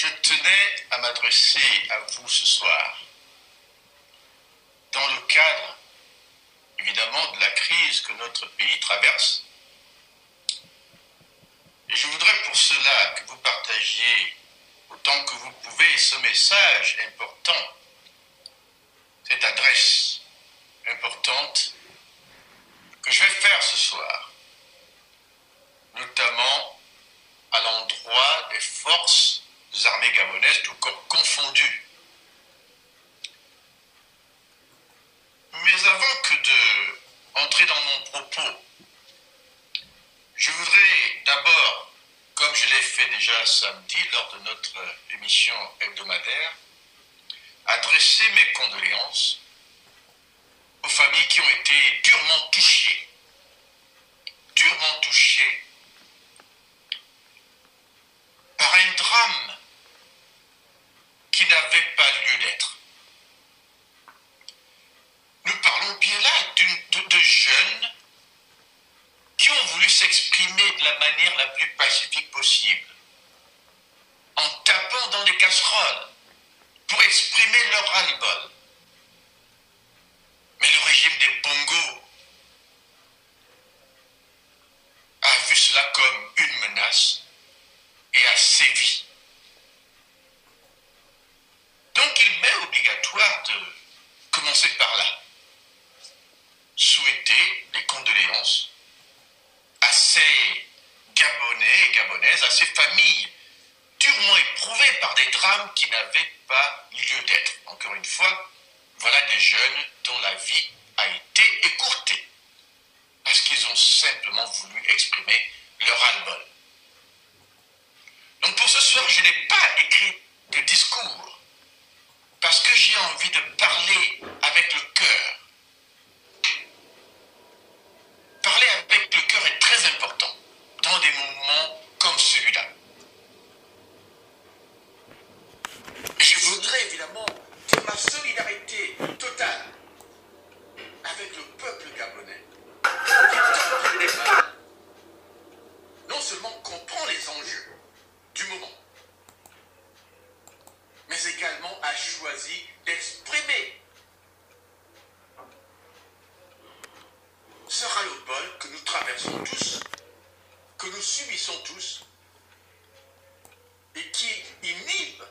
Je tenais à m'adresser à vous ce soir dans le cadre, évidemment, de la crise que notre pays traverse. Et je voudrais pour cela que vous partagiez autant que vous pouvez ce message important, cette adresse importante que je vais faire ce soir, notamment à l'endroit des forces armées gabonaises, tout corps confondues. Mais avant que de entrer dans mon propos, je voudrais d'abord, comme je l'ai fait déjà samedi lors de notre émission hebdomadaire, adresser mes condoléances aux familles qui ont été durement touchées, durement touchées par un drame qui n'avait pas lieu d'être. Nous parlons bien là de, jeunes qui ont voulu s'exprimer de la manière la plus pacifique possible, en tapant dans les casseroles pour exprimer leur. Mais le régime des Bongo a vu cela comme une menace et a sévi. Donc il m'est obligatoire de commencer par là. Souhaiter les condoléances à ces Gabonais et Gabonaises, à ces familles durement éprouvées par des drames qui n'avaient pas lieu d'être. Encore une fois, voilà des jeunes dont la vie a été écourtée parce qu'ils ont simplement voulu exprimer leur album. Donc pour ce soir, je n'ai pas écrit de discours parce que j'ai envie de parler avec le cœur. Parler avec le cœur est très important dans des moments comme celui-là. Je voudrais évidemment dire ma solidarité totale avec le peuple gabonais. Non seulement comprend les enjeux du moment, mais également a choisi d'exprimer ce ras-le-bol que nous traversons tous, que nous subissons tous, et qui inhibe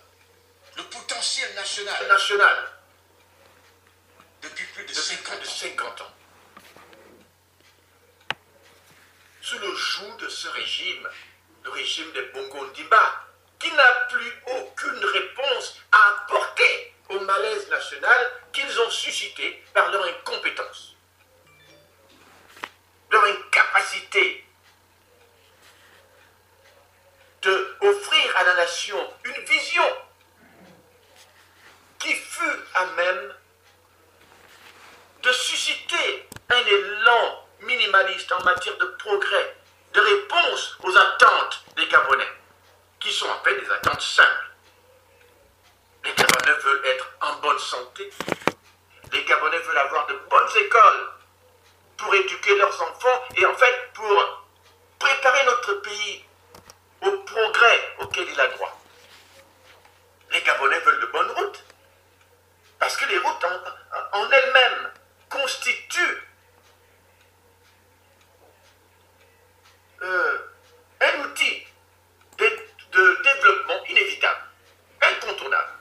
le potentiel national, national depuis plus de depuis 50 plus de ans. 50 ans. Sous le joug de ce régime, régime des Bongo Ndimba, qui n'a plus aucune réponse à apporter au malaise national qu'ils ont suscité par leur incompétence, leur incapacité de offrir à la nation une vision qui fut à même de susciter un élan minimaliste en matière de progrès, de réponse aux attentes des Gabonais, qui sont en fait des attentes simples. Les Gabonais veulent être en bonne santé, les Gabonais veulent avoir de bonnes écoles pour éduquer leurs enfants et en fait pour préparer notre pays au progrès auquel il a droit. Les Gabonais veulent de bonnes routes, parce que les routes en, en elles-mêmes constituent euh, un outil de, de développement inévitable, incontournable.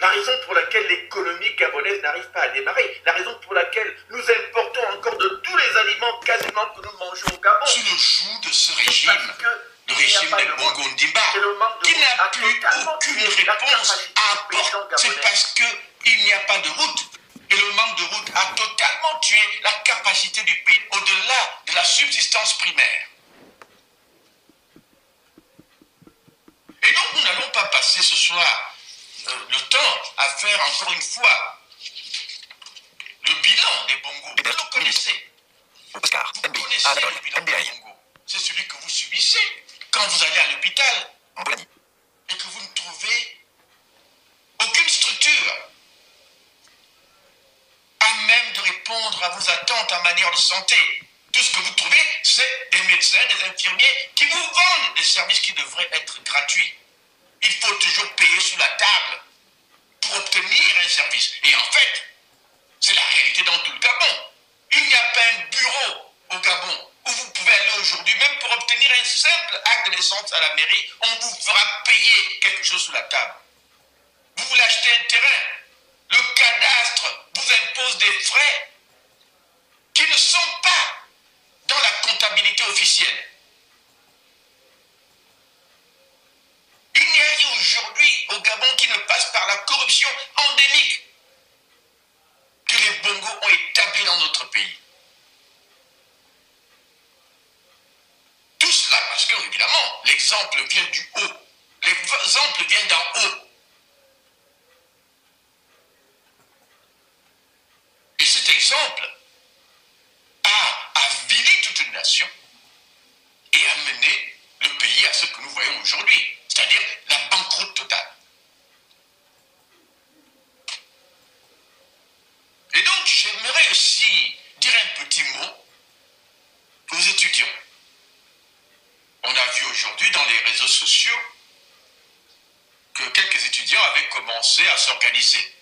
La raison pour laquelle l'économie gabonaise n'arrive pas à démarrer, la raison pour laquelle nous importons encore de tous les aliments quasiment que nous mangeons au Gabon, Sous le joug de ce parce régime, que le régime de. Bongo Ndimba, qui n'a plus aucune réponse à apporter. C'est parce qu'il n'y a pas de route. Et le manque de route a totalement tué la capacité du pays au-delà de la subsistance primaire. Et donc nous n'allons pas passer ce soir euh, le temps à faire encore une fois le bilan des bongos. Vous le connaissez. Oscar, Vous connaissez le bilan des MBI, bongos. C'est celui que vous subissez quand vous allez à l'hôpital et que vous ne trouvez aucune structure à même de répondre à vos attentes en matière de santé. Tout ce que vous trouvez, c'est des médecins, des infirmiers qui vous vendent des services qui devraient être gratuits. Il faut toujours payer sous la table pour obtenir un service. Et en fait, c'est la réalité dans tout le Gabon. Il n'y a pas un bureau au Gabon où vous pouvez aller aujourd'hui, même pour obtenir un simple acte de naissance à la mairie, on vous fera payer quelque chose sous la table. Vous voulez acheter un terrain, le cadastre vous impose des frais qui ne sont pas dans la comptabilité officielle. Il n'y a rien aujourd'hui au Gabon qui ne passe par la corruption endémique que les bongos ont établi dans notre pays. Tout cela parce que, évidemment, l'exemple vient du haut. L'exemple vient d'en haut. Et cet exemple a avili toute une nation et amené le pays à ce que nous voyons aujourd'hui, c'est-à-dire la banqueroute totale. Et donc, j'aimerais aussi dire un petit mot aux étudiants. On a vu aujourd'hui dans les réseaux sociaux que quelques étudiants avaient commencé à s'organiser.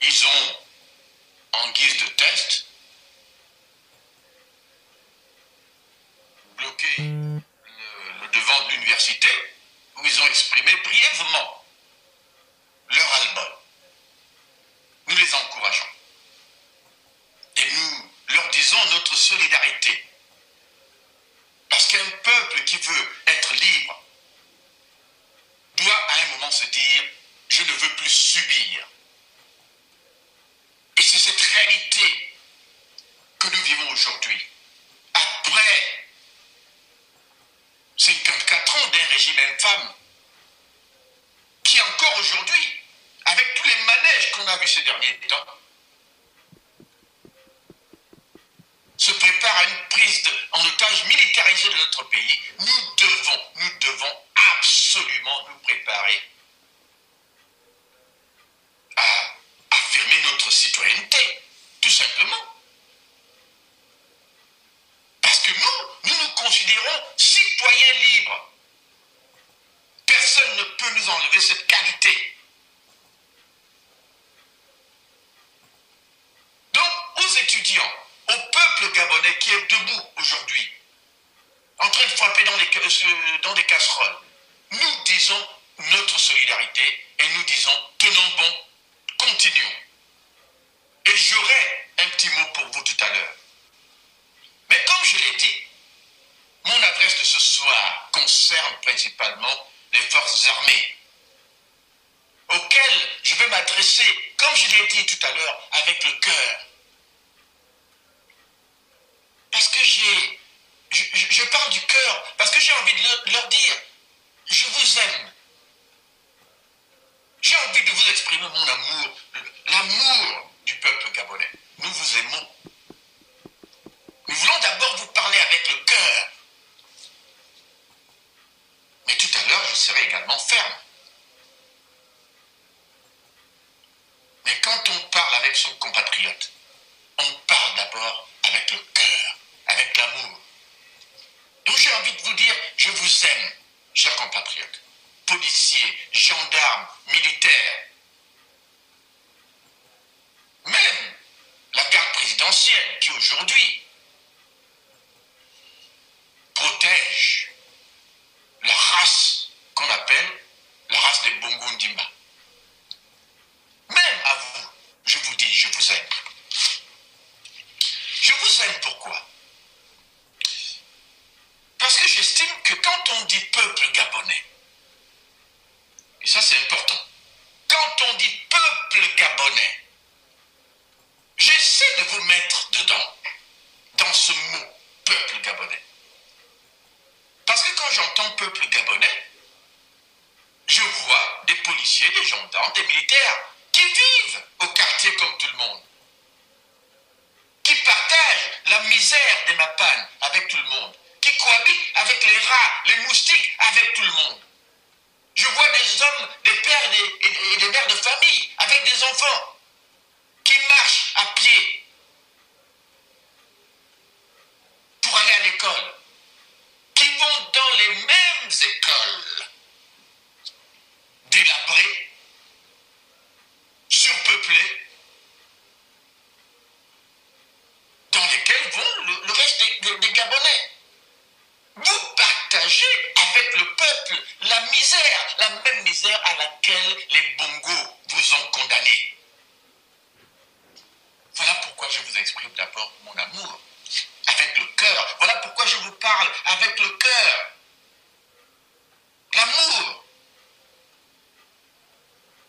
Ils ont, en guise de test, bloqué le, le devant de l'université où ils ont exprimé brièvement leur album. Nous les encourageons. Et nous leur disons notre solidarité. Parce qu'un peuple qui veut être libre doit à un moment se dire, je ne veux plus subir. Et c'est cette réalité que nous vivons aujourd'hui. Après 54 ans d'un régime infâme, qui encore aujourd'hui, avec tous les manèges qu'on a vus ces derniers temps, se prépare à une prise en otage militarisée de notre pays, nous devons, nous devons absolument nous préparer à affirmer notre citoyenneté, tout simplement. Parce que nous, nous nous considérons citoyens libres. Personne ne peut nous enlever cette qualité. Donc, aux étudiants, au peuple gabonais qui est debout aujourd'hui, en train de frapper dans, les, dans des casseroles, nous disons notre solidarité et nous disons tenons bon, continuons. Et j'aurai un petit mot pour vous tout à l'heure. Mais comme je l'ai dit, mon adresse de ce soir concerne principalement les forces armées, auxquelles je vais m'adresser, comme je l'ai dit tout à l'heure, avec le cœur. Parce que j'ai, je, parle du cœur, parce que j'ai envie de leur dire, je vous aime. J'ai envie de vous exprimer mon amour, l'amour du peuple gabonais. Nous vous aimons. Nous voulons d'abord vous parler avec le cœur. Mais tout à l'heure, je serai également ferme. Mais quand on parle avec son compatriote, on parle d'abord avec le cœur, avec l'amour. Donc j'ai envie de vous dire, je vous aime, chers compatriotes, policiers, gendarmes, militaires. Même la garde présidentielle qui aujourd'hui protège la race qu'on appelle la race des Bongondimba. Même à vous, je vous dis, je vous aime. Je vous aime pourquoi? Parce que j'estime que quand on dit peuple gabonais, et ça c'est important, quand on dit peuple gabonais, j'essaie de vous mettre dedans, dans ce mot peuple gabonais. Parce que quand j'entends peuple gabonais, je vois des policiers, des gendarmes, des militaires qui vivent au quartier comme tout le monde, qui partagent la misère des mapanes avec tout le monde, qui cohabitent avec les rats, les moustiques avec tout le monde. Je vois des hommes, des pères des, et des mères de famille avec des enfants qui marchent à pied avec le peuple la misère, la même misère à laquelle les bongos vous ont condamné. Voilà pourquoi je vous exprime d'abord mon amour avec le cœur. Voilà pourquoi je vous parle le cœur. L'amour.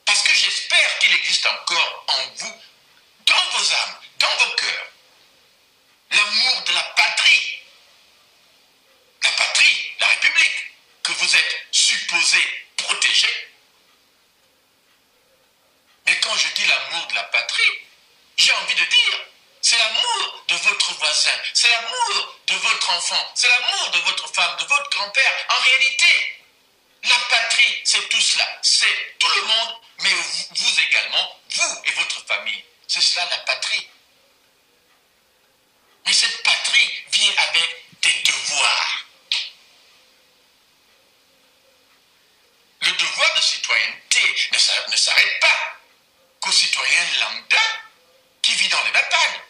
Parce que j'espère qu'il existe encore en vous, dans vos âmes, dans vos cœurs, l'amour de la patrie. La patrie, la République, que vous êtes supposé protéger. Mais quand je dis l'amour de la patrie, j'ai envie de dire, c'est l'amour de votre voisin, c'est l'amour de votre enfant, c'est l'amour de votre femme, de votre grand-père. En réalité, la patrie, c'est tout cela, c'est tout le monde, mais vous, également, vous et votre famille. C'est cela la patrie. Mais cette patrie vient avec des devoirs. Le devoir de citoyenneté ne s'arrête pas qu'au citoyen lambda qui vit dans les batailles.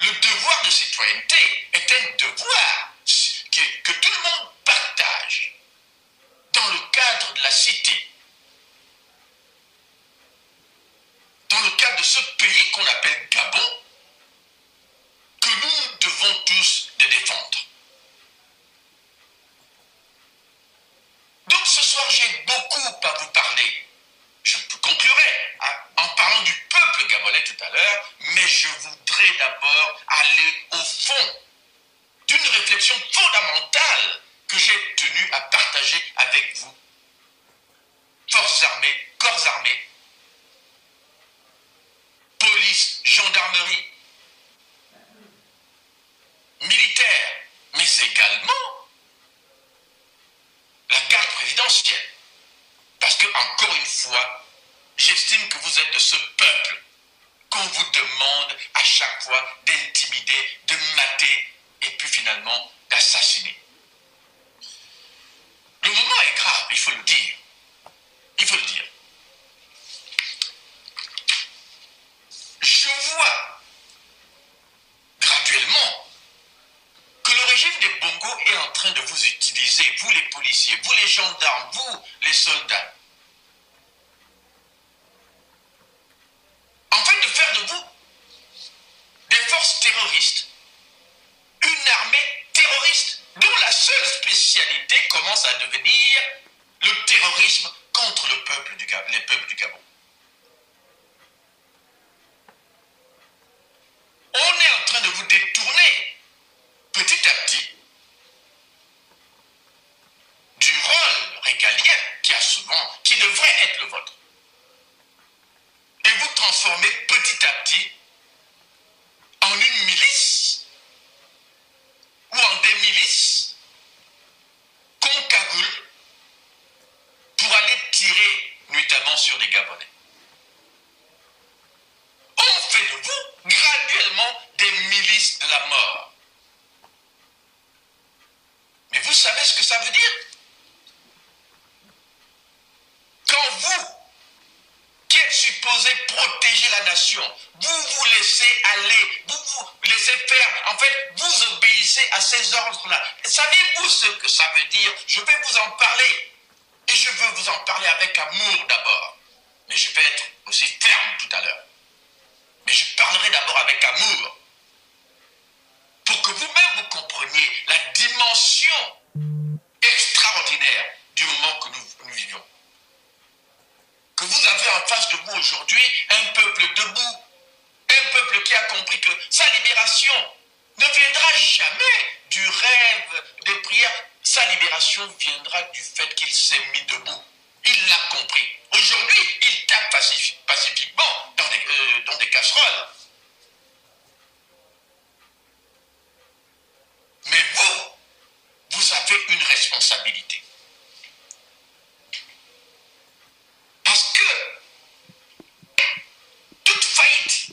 Le devoir de citoyenneté est un devoir que, tout le monde partage dans le cadre de la cité, dans le cadre de ce pays qu'on appelle Gabon, que nous devons tous défendre. Donc ce soir, j'ai beaucoup à vous parler. Je conclurai hein, en parlant du gabonais tout à l'heure, mais je voudrais d'abord aller au fond d'une réflexion fondamentale que j'ai tenu à partager avec vous. Forces armées, corps armés, police, gendarmerie, militaires, mais également la garde présidentielle. Parce que, encore une fois, j'estime que vous êtes de ce peuple qu'on vous demande à chaque fois d'intimider, de mater et puis finalement d'assassiner. Le moment est grave, il faut le dire. Il faut le dire. Je vois graduellement que le régime des Bongo est en train de vous utiliser, vous les policiers, vous les gendarmes, vous les soldats, en fait de faire de vous des forces terroristes, une armée terroriste dont la seule spécialité à devenir le terrorisme contre le peuple du les peuples du Gabon. On est en train de vous détourner petit à petit du rôle régalien qui a souvent, qui devrait être le vôtre. Et vous transformez petit à petit en une milice ou en des milices qu'on cagoule pour aller tirer nuitamment sur des Gabonais. On fait de vous graduellement des milices de la mort. Mais vous savez ce que ça veut dire Quand vous, qui êtes supposé protéger la nation, vous vous laissez aller, vous vous laissez faire, en fait, vous obéissez à ces ordres-là. Savez-vous ce que ça veut dire? Je vais vous en parler. Et je veux vous en parler avec amour d'abord. Mais je vais être aussi ferme tout à l'heure. Mais je parlerai d'abord avec amour. Pour que vous-même vous compreniez la dimension extraordinaire du moment que nous, nous vivons. Que vous avez en face de vous aujourd'hui un peuple debout, un peuple qui a compris que sa libération ne viendra jamais du rêve des prières. Sa libération viendra du fait qu'il s'est mis debout. Il l'a compris. Aujourd'hui, il tape pacif- pacifiquement dans des, euh, dans des casseroles. Mais vous, vous avez une responsabilité. Parce que toute faillite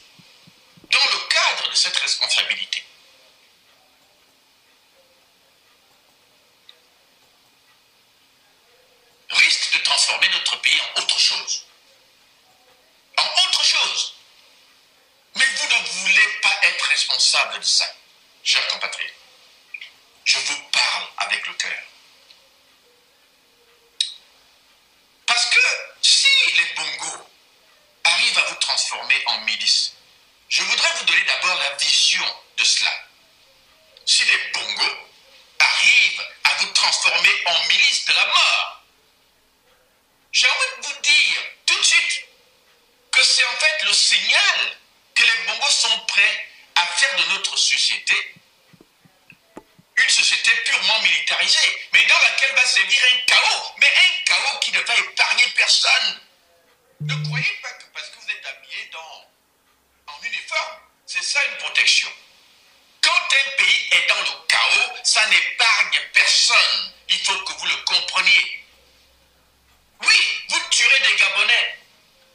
dans le cadre de cette responsabilité transformer notre pays en autre chose. En autre chose. Mais vous ne voulez pas être responsable de ça, chers compatriotes. Je vous parle avec le cœur. Parce que si les bongos arrivent à vous transformer en milice, je voudrais vous donner d'abord la vision de cela. Si les bongos arrivent à vous transformer en milice de la mort, j'ai envie de vous dire tout de suite que c'est en fait le signal que les bongos sont prêts à faire de notre société une société purement militarisée, mais dans laquelle va sévir un chaos, mais un chaos qui ne va épargner personne. Ne croyez pas que parce que vous êtes habillé dans, en uniforme, c'est ça une protection. Quand un pays est dans le chaos, ça n'épargne personne. Il faut que vous le compreniez. Oui, vous tuerez des Gabonais,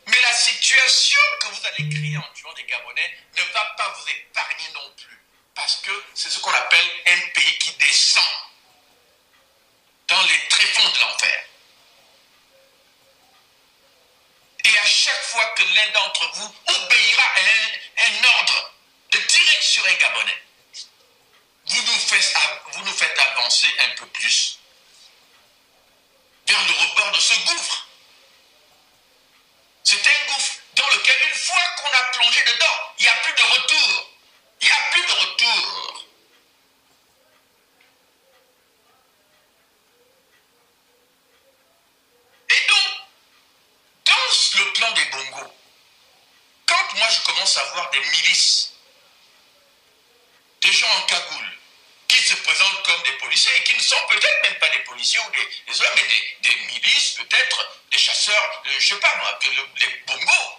mais la situation que vous allez créer en tuant des Gabonais ne va pas vous épargner non plus. Parce que c'est ce qu'on appelle un pays qui descend dans les tréfonds de l'enfer. Et à chaque fois que l'un d'entre vous obéira à un, ordre de tirer sur un Gabonais, vous nous, faites, vous nous faites avancer un peu plus vers le rebord de ce gouffre. C'est un gouffre dans lequel, une fois qu'on a plongé dedans, il n'y a plus de retour. Il n'y a plus de retour. Et donc, dans le plan des bongos, quand moi je commence à voir des milices, des gens en cagoule, qui se présentent comme des policiers qui ne sont peut-être même pas des policiers ou des, hommes, mais des, milices, peut-être des chasseurs, euh, je ne sais pas moi, que le, les bongos,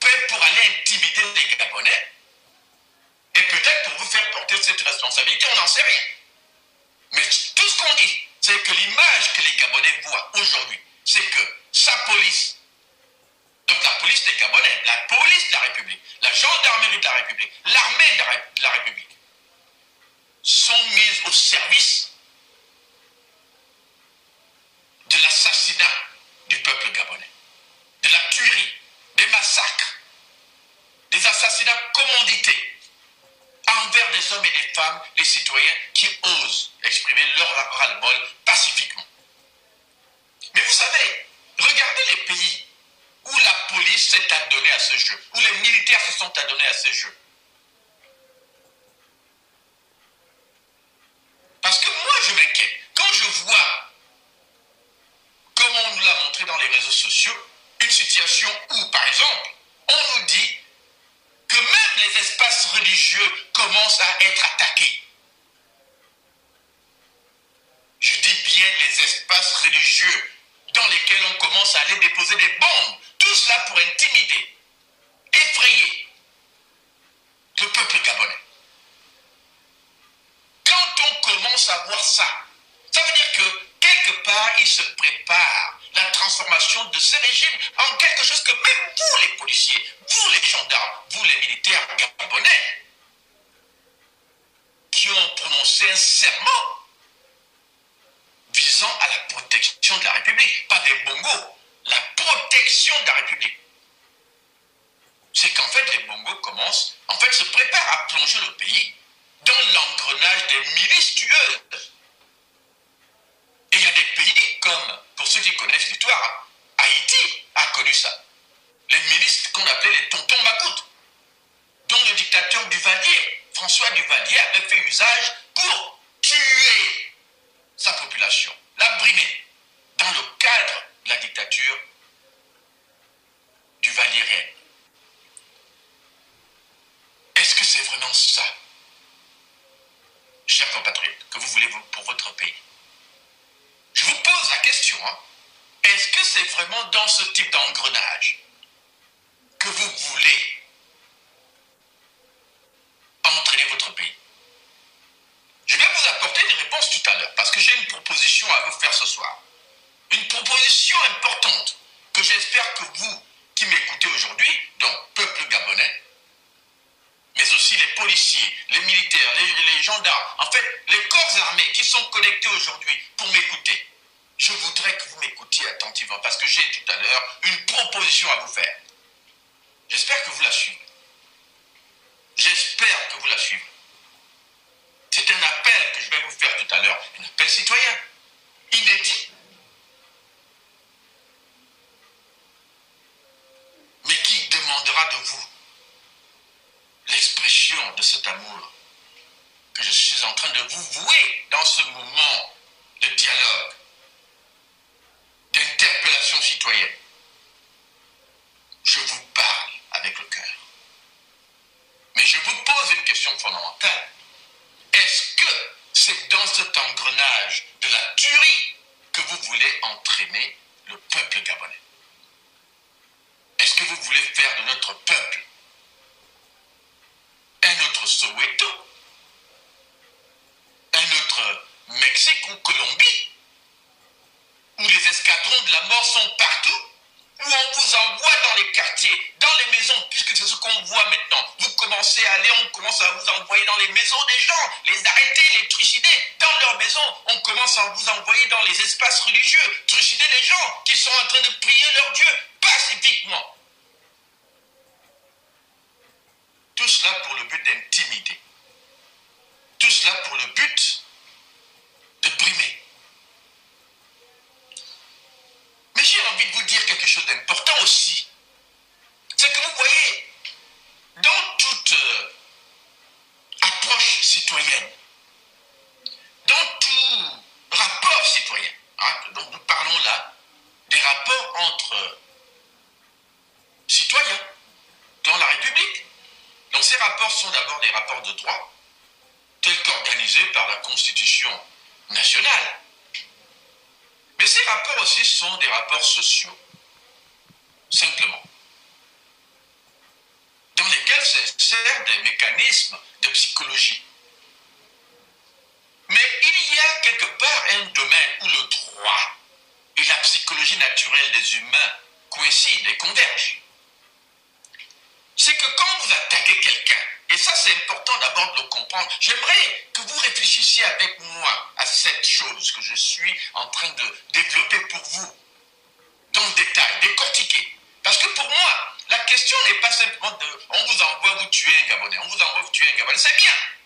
prêts pour aller intimider les Gabonais, et peut-être pour vous faire porter cette responsabilité, on n'en sait rien. Mais tout ce qu'on dit, c'est que l'image que les Gabonais voient aujourd'hui, c'est que sa police, donc la police des Gabonais, la police de la République, la gendarmerie de la République, l'armée de la République, sont mises au service de l'assassinat du peuple gabonais, de la tuerie, des massacres, des assassinats commandités envers les citoyens qui osent exprimer leur ras-le-bol pacifiquement. Mais vous savez, regardez les pays où la police s'est adonnée à ce jeu, où les militaires se sont adonnés à ce jeu. Parce que moi, je m'inquiète. Quand je vois, comme on nous l'a montré dans les réseaux sociaux, une situation où, par exemple, on nous dit que même les espaces religieux commencent à être attaqués. Je dis bien les espaces religieux dans lesquels on commence à aller déposer des bombes. Mexique ou Colombie Où les escadrons de la mort sont partout où on vous envoie dans les quartiers, dans les maisons, puisque c'est ce qu'on voit maintenant. Vous commencez à aller, on commence à vous envoyer dans les maisons des gens, les arrêter, les trucider. Dans leurs maisons, on commence à vous envoyer dans les espaces religieux, trucider les gens qui sont en train de prier leur Dieu pacifiquement. Tout cela pour le but d'intimider. Tout cela pour le but de brimer. Mais j'ai envie de vous dire quelque chose d'important aussi. C'est que vous voyez, dans toute euh, approche citoyenne, dans tout rapport citoyen, hein, dont nous parlons là, des rapports entre citoyens dans la République. Donc ces rapports sont d'abord des rapports de droit, tels qu'organisés par la Constitution nationale. Mais ces rapports aussi sont des rapports simplement, dans lesquels s'insèrent des mécanismes de psychologie. Mais il y a quelque part un domaine où le droit et la psychologie naturelle des humains coïncident et convergent. C'est que quand vous attaquez quelqu'un, et ça, c'est important d'abord de le comprendre. J'aimerais que vous réfléchissiez avec moi à cette chose que je suis en train de développer pour vous, c'est bien.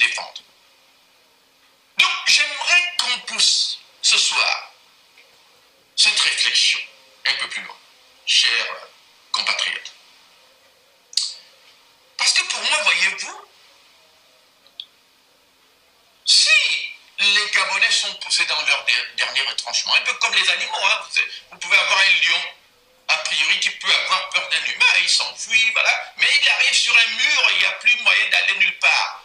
Défendre. Donc j'aimerais qu'on pousse ce soir cette réflexion un peu plus loin, chers compatriotes. Parce que pour moi, voyez-vous, si les Gabonais sont poussés dans leur dernier retranchement, un peu comme les animaux, hein, vous pouvez avoir un lion a priori, qui peut avoir peur d'un humain, il s'enfuit, voilà. Mais il arrive sur un mur il n'y a plus moyen d'aller nulle part.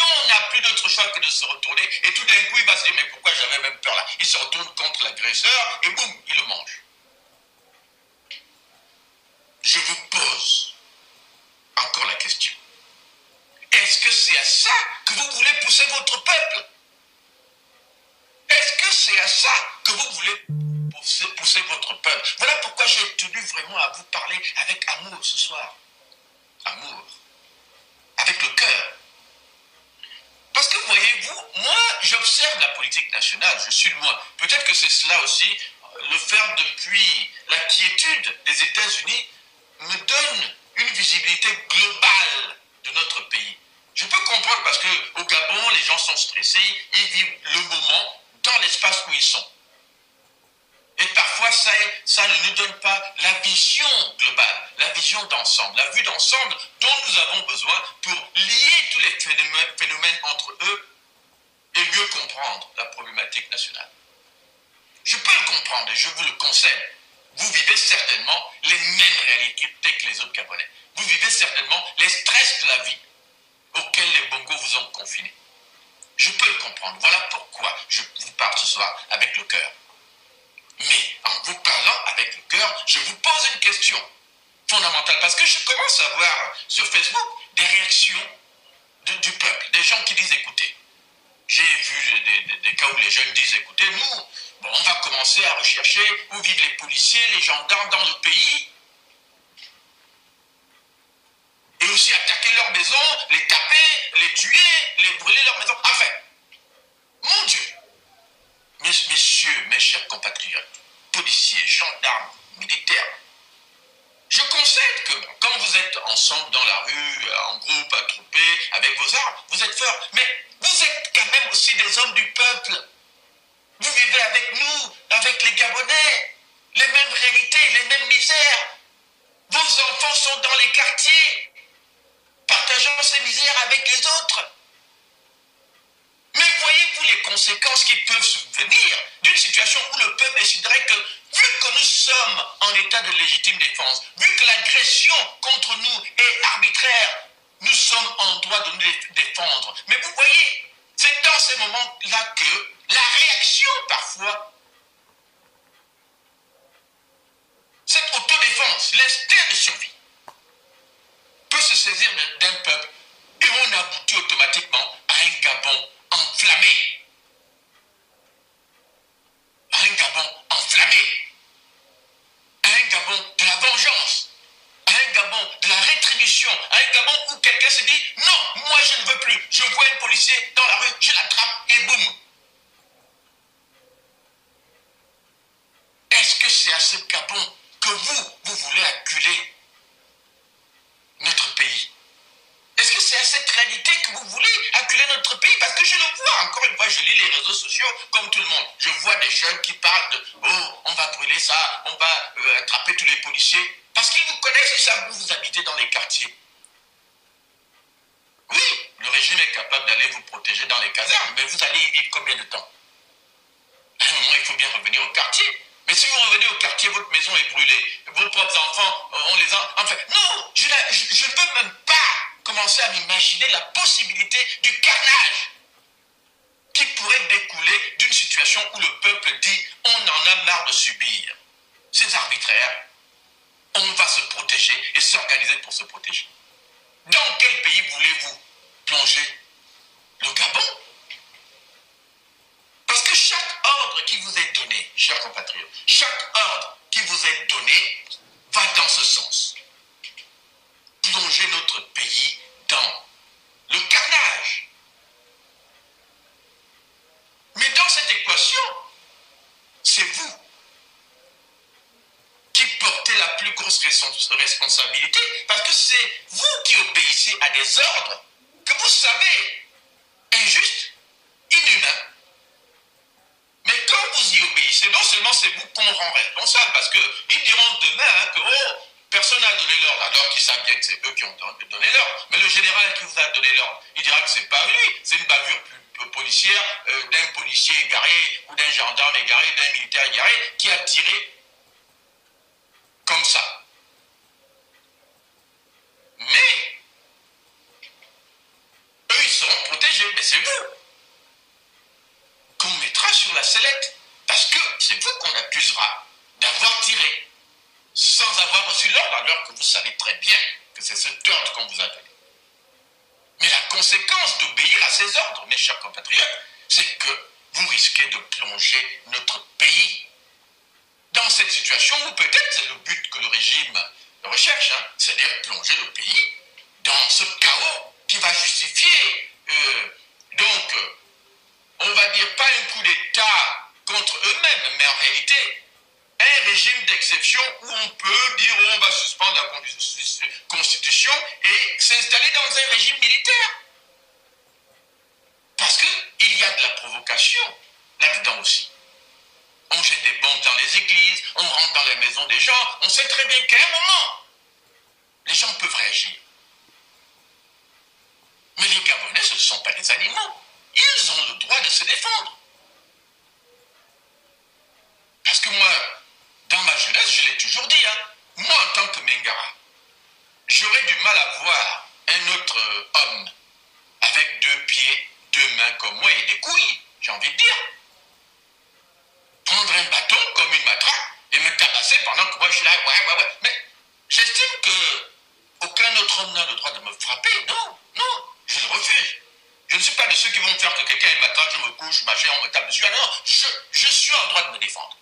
Lion n'a plus d'autre choix que de se retourner et tout d'un coup il va se dire mais pourquoi j'avais même peur là? Il se retourne contre l'agresseur et boum, il le mange. Je vous pose encore la question. Est-ce que c'est à ça que vous voulez pousser votre peuple? Est-ce que c'est à ça que vous voulez pousser, votre peuple? Voilà pourquoi j'ai tenu vraiment à vous parler avec amour ce soir. Amour. avec le cœur. Parce que voyez-vous, moi, j'observe la politique nationale, je suis loin. Peut-être que c'est cela aussi, le faire depuis la quiétude des États-Unis me donne une visibilité globale de notre pays. Je peux comprendre parce qu'au Gabon, les gens sont stressés, ils vivent le moment dans l'espace où ils sont. Et parfois, ça, ne nous donne pas la vision globale, la vision d'ensemble, la vue d'ensemble dont nous avons besoin pour lier tous les phénomènes, phénomènes entre eux et mieux comprendre la problématique nationale. Je peux le comprendre et je vous le conseille. Vous vivez certainement les mêmes réalités que les autres Gabonais. Vous vivez certainement les stress de la vie auxquels les bongos vous ont confiné. Je peux le comprendre. Voilà pourquoi je vous parle ce soir avec le cœur. Mais en vous parlant avec le cœur, je vous pose une question fondamentale. Parce que je commence à voir sur Facebook des réactions du peuple, des gens qui disent écoutez. J'ai vu des, cas où les jeunes disent écoutez, nous, on va commencer à rechercher où vivent les policiers, les gendarmes dans le pays. Et aussi attaquer leurs maisons, les taper, les tuer, les brûler leurs maisons. Enfin, mon Dieu, messieurs, mes chers compatriotes, policiers, gendarmes, militaires, je concède que quand vous êtes ensemble dans la rue, en groupe, attroupés, avec vos armes, vous êtes forts. Mais vous êtes quand même aussi des hommes du peuple. Vous vivez avec nous, avec les Gabonais, les mêmes réalités, les mêmes misères. Vos enfants sont dans les quartiers, partageant ces misères avec les autres. Mais voyez-vous les conséquences qui peuvent subvenir d'une situation où le peuple déciderait que, vu que nous sommes en état de légitime défense, vu que l'agression contre nous est arbitraire, nous sommes en droit de nous défendre. Mais vous voyez, c'est dans ces moments-là que la réaction, parfois, cette autodéfense, l'instinct de survie, peut se saisir d'un peuple et on aboutit automatiquement à un Gabon enflammé. Un Gabon enflammé. Un Gabon de la vengeance. Un Gabon de la rétribution. Un Gabon où quelqu'un se dit non, moi je ne veux plus. Je vois un policier dans la rue, je l'attrape et boum. Est-ce que c'est à ce Gabon que vous, vous voulez acculer notre pays? C'est à cette réalité que vous voulez acculer notre pays Parce que je le vois, encore une fois, je lis les réseaux sociaux comme tout le monde. Je vois des jeunes qui parlent de Oh, on va brûler ça, on va euh, attraper tous les policiers. Parce qu'ils vous connaissent, ils savent où vous habitez dans les quartiers. Oui, le régime est capable d'aller vous protéger dans les casernes, mais vous allez y vivre combien de temps? À un moment, il faut bien revenir au quartier. Mais si vous revenez au quartier, votre maison est brûlée, vos propres enfants, on les a... Enfin, non, je ne peux même pas commencer à m'imaginer la possibilité du carnage qui pourrait découler d'une situation où le peuple dit on en a marre de subir. C'est arbitraire. On va se protéger et s'organiser pour se protéger. Dans quel pays voulez-vous plonger? Le Gabon? Parce que chaque ordre qui vous est donné, chers compatriotes, chaque ordre qui vous est donné va dans ce sens. Plonger notre pays dans le carnage. Mais dans cette équation, c'est vous qui portez la plus grosse responsabilité parce que c'est vous qui obéissez à des ordres que vous savez injustes, inhumains. Mais quand vous y obéissez, non seulement c'est vous qu'on rend responsable, parce qu'ils diront demain hein, que oh, personne n'a donné l'ordre, alors qu'ils savent bien que c'est eux qui ont donné l'ordre. Mais le général qui vous a donné l'ordre, il dira que c'est pas lui, c'est une bavure policière euh, d'un policier égaré ou d'un gendarme égaré, d'un militaire égaré qui a tiré comme ça. Mais eux, ils seront protégés, mais c'est vous qu'on mettra sur la sellette, parce que c'est vous qu'on accusera d'avoir tiré sans avoir reçu l'ordre, alors que vous savez très bien que c'est cet ordre qu'on vous a donné. Mais la conséquence d'obéir à ces ordres, mes chers compatriotes, c'est que vous risquez de plonger notre pays dans cette situation où peut-être c'est le but que le régime recherche, hein, c'est-à-dire plonger le pays dans ce chaos qui va justifier, euh, donc, on va dire pas un coup d'État contre eux-mêmes, mais en réalité, un régime d'exception où on peut dire oh, on va suspendre la constitution et s'installer dans un régime militaire. Parce qu'il y a de la provocation là-dedans aussi. On jette des bombes dans les églises, on rentre dans les maisons des gens, on sait très bien qu'à un moment, les gens peuvent réagir. Mais les Gabonais, ce ne sont pas des animaux. Ils ont le droit de se défendre. Parce que moi, dans ma jeunesse, je l'ai toujours dit, hein, moi en tant que Mengara, j'aurais du mal à voir un autre homme avec deux pieds, deux mains comme moi et des couilles, j'ai envie de dire. Prendre un bâton comme une matraque et me tabasser pendant que moi je suis là, ouais, ouais, ouais. Mais j'estime que aucun autre homme n'a le droit de me frapper. Non, non, je le refuse. Je ne suis pas de ceux qui vont faire que quelqu'un matraque, je me couche, ma on me tape dessus. Ah non, je, je suis en droit de me défendre.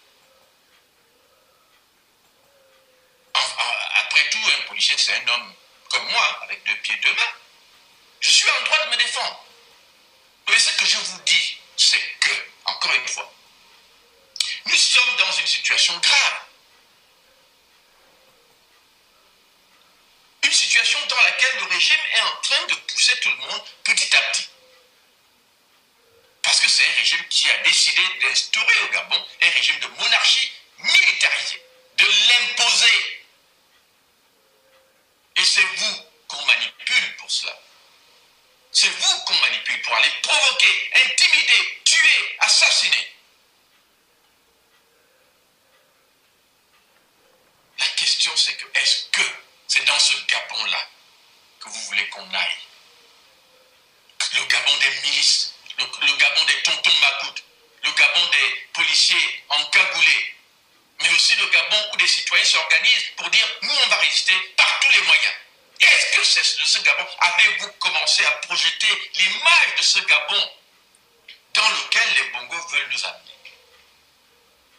Après tout, un policier, c'est un homme comme moi, avec deux pieds, deux mains. Je suis en droit de me défendre. Mais ce que je vous dis, c'est que, encore une fois, nous sommes dans une situation grave. Une situation dans laquelle le régime est en train de pousser tout le monde petit à petit. Parce que c'est un régime qui a décidé d'instaurer au Gabon un régime de monarchie militarisée, de l'imposer. Et c'est vous qu'on manipule pour cela. C'est vous qu'on manipule pour aller provoquer, intimider, tuer, assassiner. La question c'est que est-ce que c'est dans ce Gabon-là que vous voulez qu'on aille? Le Gabon des milices, le, Gabon des tontons macoutes, le Gabon des policiers encagoulés, mais aussi le Gabon où des citoyens s'organisent pour dire nous on va résister par tous les moyens. De ce Gabon Avez-vous commencé à projeter l'image de ce Gabon dans lequel les Bongos veulent nous amener?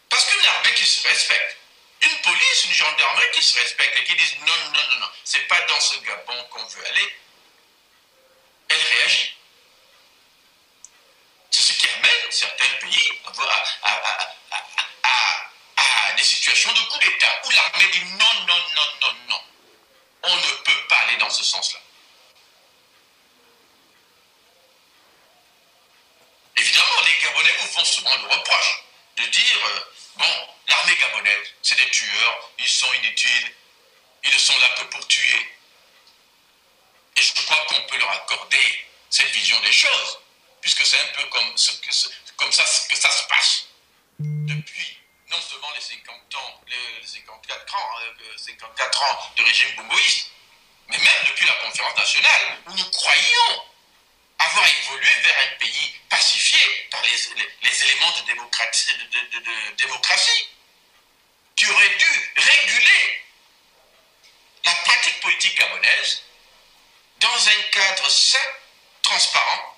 Parce qu'une armée qui se respecte, une police, une gendarmerie qui se respecte et qui disent non, non, non, non, c'est pas dans ce Gabon qu'on veut aller, elle réagit. C'est ce qui amène certains pays à, à des situations de coup d'État où l'armée dit non, non, non, non, non. On ne peut pas aller dans ce sens-là. Évidemment, les Gabonais vous font souvent le reproche de dire, euh, bon, l'armée gabonaise, c'est des tueurs, ils sont inutiles, ils ne sont là que pour tuer. Et je crois qu'on peut leur accorder cette vision des choses, puisque c'est un peu comme, comme ça que ça se passe. Depuis non seulement les 50 ans, les 54 ans, 54 euh, ans de régime bongoïste, mais même depuis la conférence nationale, où nous croyions avoir évolué vers un pays pacifié par les, éléments de démocratie, de, démocratie, qui aurait dû réguler la pratique politique gabonaise dans un cadre sain, transparent,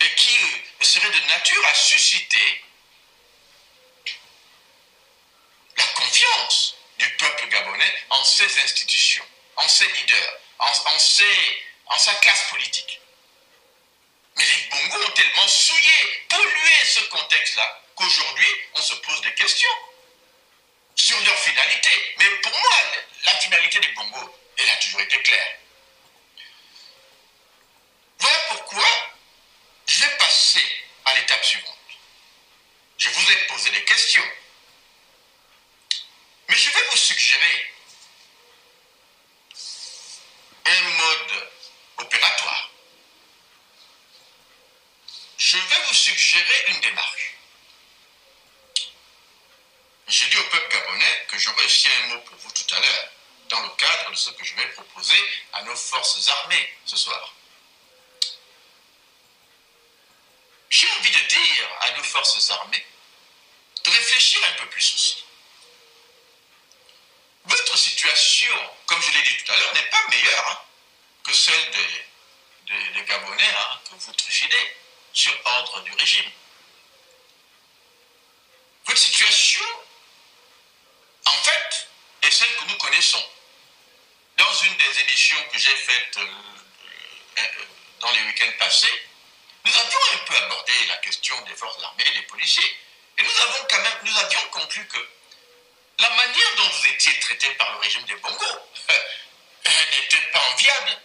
et qui serait de nature à susciter la confiance du peuple gabonais en ses institutions, en ses leaders, en, sa classe politique. Mais les Bongos ont tellement souillé, pollué ce contexte-là, qu'aujourd'hui, on se pose des questions sur leur finalité. Mais pour moi, la finalité des Bongos, elle a toujours été claire. Voilà pourquoi je vais passer à l'étape suivante. Je vous ai posé des questions. Mais je vais vous suggérer un mode opératoire. Je vais vous suggérer une démarche. J'ai dit au peuple gabonais que j'aurais aussi un mot pour vous tout à l'heure, dans le cadre de ce que je vais proposer à nos forces armées ce soir. J'ai envie de dire à nos forces armées de réfléchir un peu plus aussi. Votre situation, comme je l'ai dit tout à l'heure, n'est pas meilleure hein, que celle des, Gabonais hein, que vous trucidez sur ordre du régime. Votre situation, en fait, est celle que nous connaissons. Dans une des émissions que j'ai faites euh, euh, dans les week-ends passés, nous avions un peu abordé la question des forces armées et des policiers. Et nous avons quand même, nous avions conclu que la manière dont vous étiez traité par le régime des Bongos n'était pas enviable.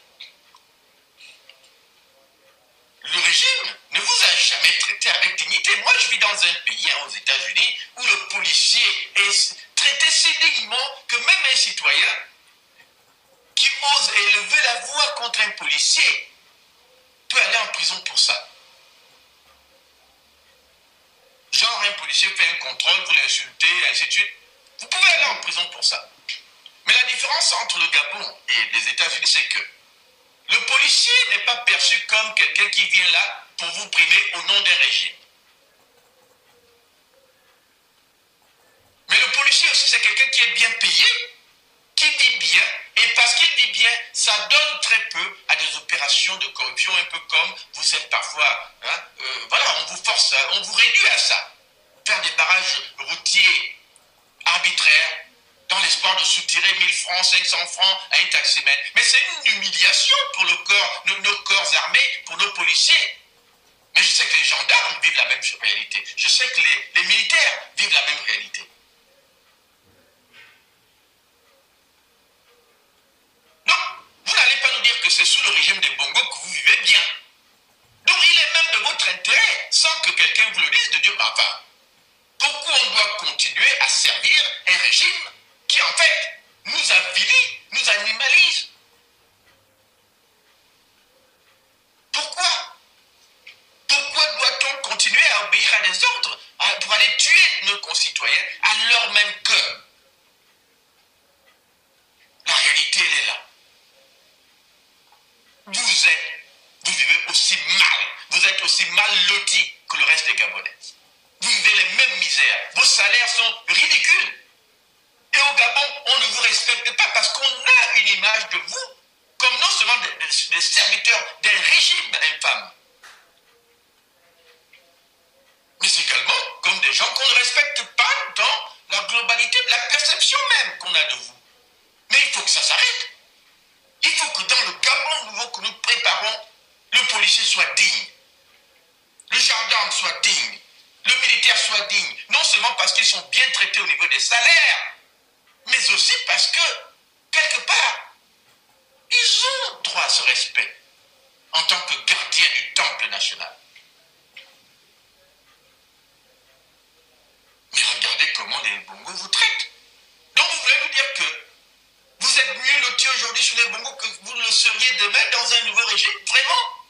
Le régime ne vous a jamais traité avec dignité. Moi, je vis dans un pays, hein, aux États-Unis, où le policier est traité si dignement que même un citoyen qui ose élever la voix contre un policier peut aller en prison pour ça. Genre, un policier fait un contrôle, vous l'insultez, ainsi de suite. Vous pouvez aller en prison pour ça. Mais la différence entre le Gabon et les États-Unis, c'est que le policier n'est pas perçu comme quelqu'un qui vient là pour vous primer au nom d'un régime. Mais le policier aussi, c'est quelqu'un qui est bien payé, qui dit bien, et parce qu'il dit bien, ça donne très peu à des opérations de corruption, un peu comme vous êtes parfois, hein, euh, voilà, on vous force, on vous réduit à ça. Faire des barrages routiers arbitraires, dans l'espoir de soutirer 1000 francs, 500 francs à un taximène. Mais c'est une humiliation pour nos, corps armés, pour nos policiers. Mais je sais que les gendarmes vivent la même réalité. Je sais que les, militaires vivent la même réalité. Donc, vous n'allez pas nous dire que c'est sous le régime des bongos que vous vivez bien. Donc, il est même de votre intérêt, sans que quelqu'un vous le dise, de dire, bah, pourquoi on doit continuer à servir un régime qui en fait nous avilit, nous animalise? Pourquoi? Pourquoi doit-on continuer à obéir à des ordres pour aller tuer nos concitoyens à leur même cœur La réalité, elle est là. Vous êtes, vous vivez aussi mal, vous êtes aussi mal lotis que le reste des Gabonais. Vous vivez les mêmes misères. Vos salaires sont ridicules. Et au Gabon, on ne vous respecte pas parce qu'on a une image de vous comme non seulement des, des, serviteurs d'un régime infâme, mais également comme des gens qu'on ne respecte pas dans la globalité de la perception même qu'on a de vous. Mais il faut que ça s'arrête. Il faut que dans le Gabon nouveau que nous préparons, le policier soit digne, le gendarme soit digne, le militaire soit digne, non seulement parce qu'ils sont bien traités au niveau des salaires, mais aussi parce que, quelque part, ils ont droit à ce respect en tant que gardiens du temple national. Mais regardez comment les bongos vous traitent. Donc vous voulez nous dire que vous êtes mieux lotis aujourd'hui sur les bongos que vous le seriez demain dans un nouveau régime Vraiment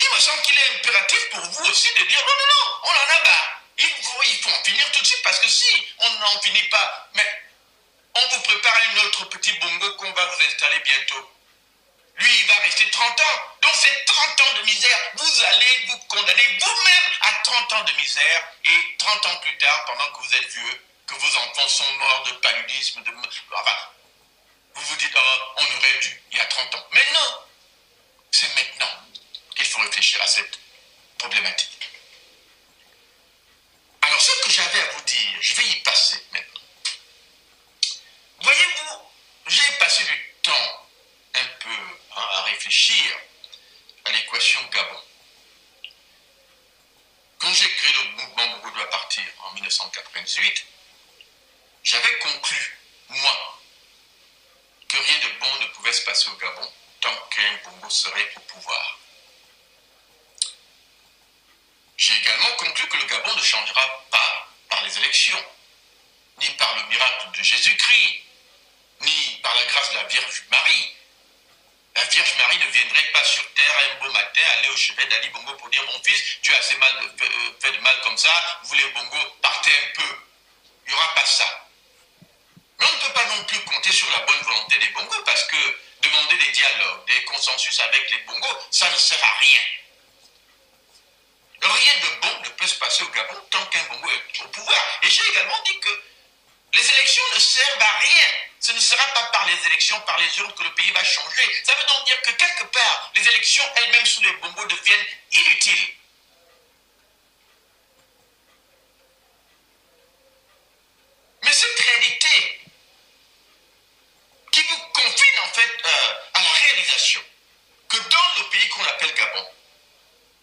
Il me semble qu'il est impératif pour vous aussi de dire non, non, non, on en a marre. Il faut, il faut en finir tout de suite parce que si on n'en finit pas, mais on vous prépare un autre petit bongo qu'on va vous installer bientôt. Lui, il va rester 30 ans. Donc c'est 30 ans de misère. Vous allez vous condamner vous-même à 30 ans de misère et 30 ans plus tard, pendant que vous êtes vieux, que vos enfants sont morts de paludisme, de... Vous vous dites, oh, on aurait dû, il y a 30 ans. Mais non, c'est maintenant qu'il faut réfléchir à cette problématique. Alors, ce que j'avais à vous dire, je vais y passer maintenant. Voyez-vous, j'ai passé du temps un peu à réfléchir à l'équation Gabon. Quand j'ai créé le mouvement Bongo doit partir en 1998, j'avais conclu, moi, que rien de bon ne pouvait se passer au Gabon tant qu'un Bongo serait au pouvoir. J'ai également conclu que le Gabon ne changera pas par les élections, ni par le miracle de Jésus-Christ, ni par la grâce de la Vierge Marie. La Vierge Marie ne viendrait pas sur terre un beau matin aller au chevet d'Ali Bongo pour dire Mon fils, tu as assez mal euh, fait de mal comme ça, vous les Bongo, partez un peu. Il n'y aura pas ça. Mais on ne peut pas non plus compter sur la bonne volonté des Bongos parce que demander des dialogues, des consensus avec les Bongos, ça ne sert à rien. Rien de bon ne peut se passer au Gabon tant qu'un Bongo est au pouvoir. Et j'ai également dit que les élections ne servent à rien. Ce ne sera pas par les élections, par les urnes que le pays va changer. Ça veut donc dire que quelque part, les élections elles-mêmes sous les bonbons deviennent inutiles. Mais cette réalité qui vous confine en fait euh, à la réalisation que dans le pays qu'on appelle Gabon,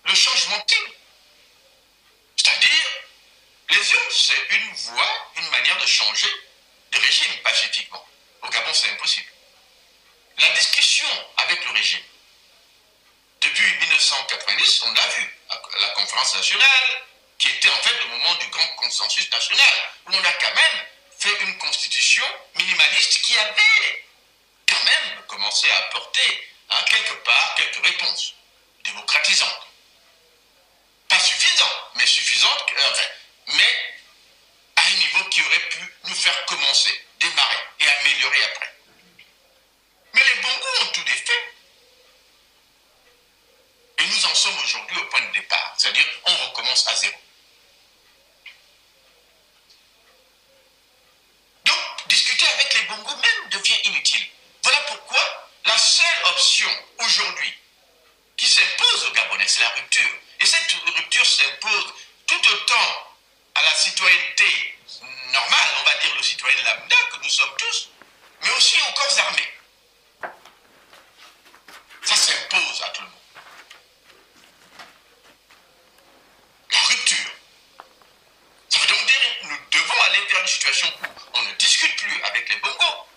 le changement tient. C'est-à-dire les urnes, c'est une voie, une manière de changer de régime pacifiquement. Au Gabon, c'est impossible. La discussion avec le régime, depuis 1990, on l'a vu, à la conférence nationale, qui était en fait le moment du grand consensus national, où on a quand même fait une constitution minimaliste qui avait quand même commencé à apporter, à quelque part, quelques réponses démocratisantes. Pas suffisantes, mais suffisantes, mais à un niveau qui aurait pu nous faire commencer, démarrer et améliorer après. Mais les Bongos ont tout défait. Et nous en sommes aujourd'hui au point de départ, c'est-à-dire on recommence à zéro. Donc, discuter avec les Bongos même devient inutile. Voilà pourquoi la seule option aujourd'hui qui s'impose aux Gabonais, c'est la rupture. Et cette rupture s'impose tout autant à la citoyenneté normale, on va dire le citoyen lambda que nous sommes tous, mais aussi aux corps armés. Ça s'impose à tout le monde. La rupture. Ça veut donc dire que nous devons aller vers une situation où on ne discute plus avec les Bongos,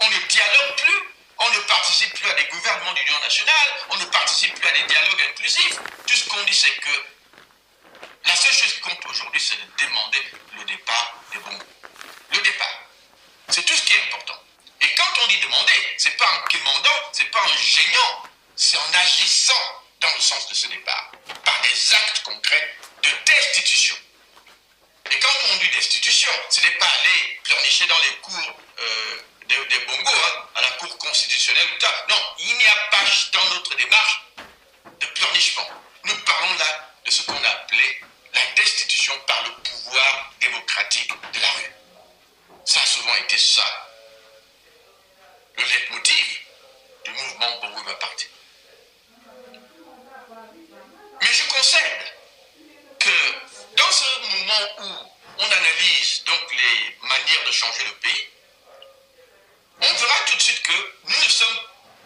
on ne dialogue plus, on ne participe plus à des gouvernements d'union nationale, on ne participe plus à des dialogues inclusifs. Tout ce qu'on dit, c'est que la seule chose qui compte aujourd'hui, c'est de demander le départ des Bongos. Le départ. C'est tout ce qui est important. Et quand on dit demander, c'est pas en demandant, c'est pas en gênant, c'est en agissant dans le sens de ce départ, par des actes concrets de destitution. Et quand on dit destitution, ce n'est pas aller pleurnicher dans les cours euh, des, des, bongos, hein, à la Cour constitutionnelle ou ça. Non, il n'y a pas dans notre démarche de pleurnichement. Nous parlons là de ce qu'on a appelé la destitution par le pouvoir démocratique de la rue. Ça a souvent été ça, le leitmotiv du mouvement Bongo parti. Mais je concède que dans ce moment où on analyse donc les manières de changer le pays, on verra tout de suite que nous ne sommes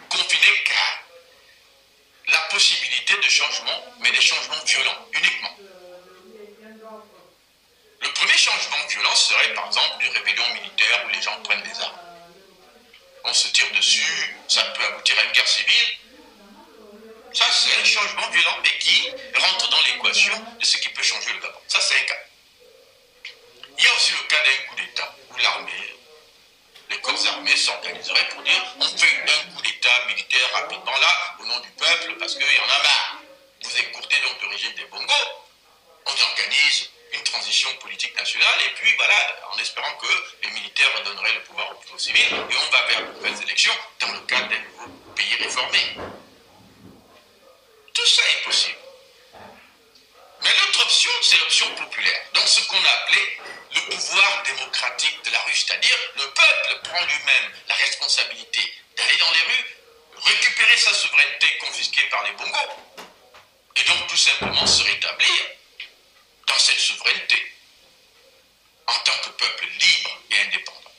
confinés qu'à la possibilité de changement, mais des changements violents uniquement. Le premier changement violent serait par exemple une rébellion militaire où les gens prennent des armes. On se tire dessus, ça peut aboutir à une guerre civile. Ça, c'est un changement violent, mais qui rentre dans l'équation de ce qui peut changer le Gabon. Ça, c'est un cas. Il y a aussi le cas d'un coup d'État où l'armée, les corps armés s'organiseraient pour dire on fait un coup d'État militaire rapidement là, au nom du peuple, parce qu'il y en a marre. Vous écoutez donc le régime des Bongos. On organise une transition politique nationale, et puis voilà, en espérant que les militaires redonneraient le pouvoir au peuple civil, et on va vers de nouvelles élections dans le cadre d'un nouveau pays réformé. Tout ça est possible. Mais l'autre option, c'est l'option populaire, donc ce qu'on a appelé le pouvoir démocratique de la rue, c'est-à-dire le peuple prend lui-même la responsabilité d'aller dans les rues, récupérer sa souveraineté confisquée par les bongos, et donc tout simplement se rétablir dans cette souveraineté en tant que peuple libre et indépendant.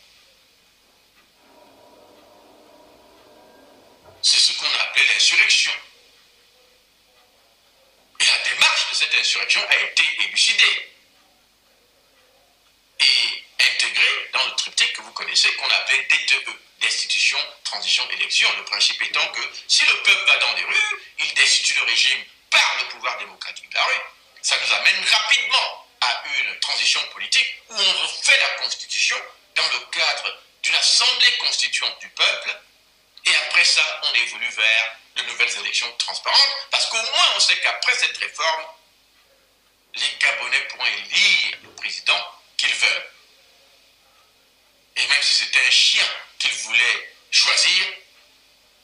C'est ce qu'on a appelé l'insurrection. Et la démarche de cette insurrection a été élucidée et intégrée dans le triptyque que vous connaissez qu'on appelait DTE, destitution, transition, élection. Le principe étant que si le peuple va dans les rues, il destitue le régime par le pouvoir démocratique de la rue. Ça nous amène rapidement à une transition politique où on refait la constitution dans le cadre d'une assemblée constituante du peuple et après ça, on évolue vers de nouvelles élections transparentes, parce qu'au moins on sait qu'après cette réforme, les Gabonais pourront élire le président qu'ils veulent. Et même si c'était un chien qu'ils voulaient choisir,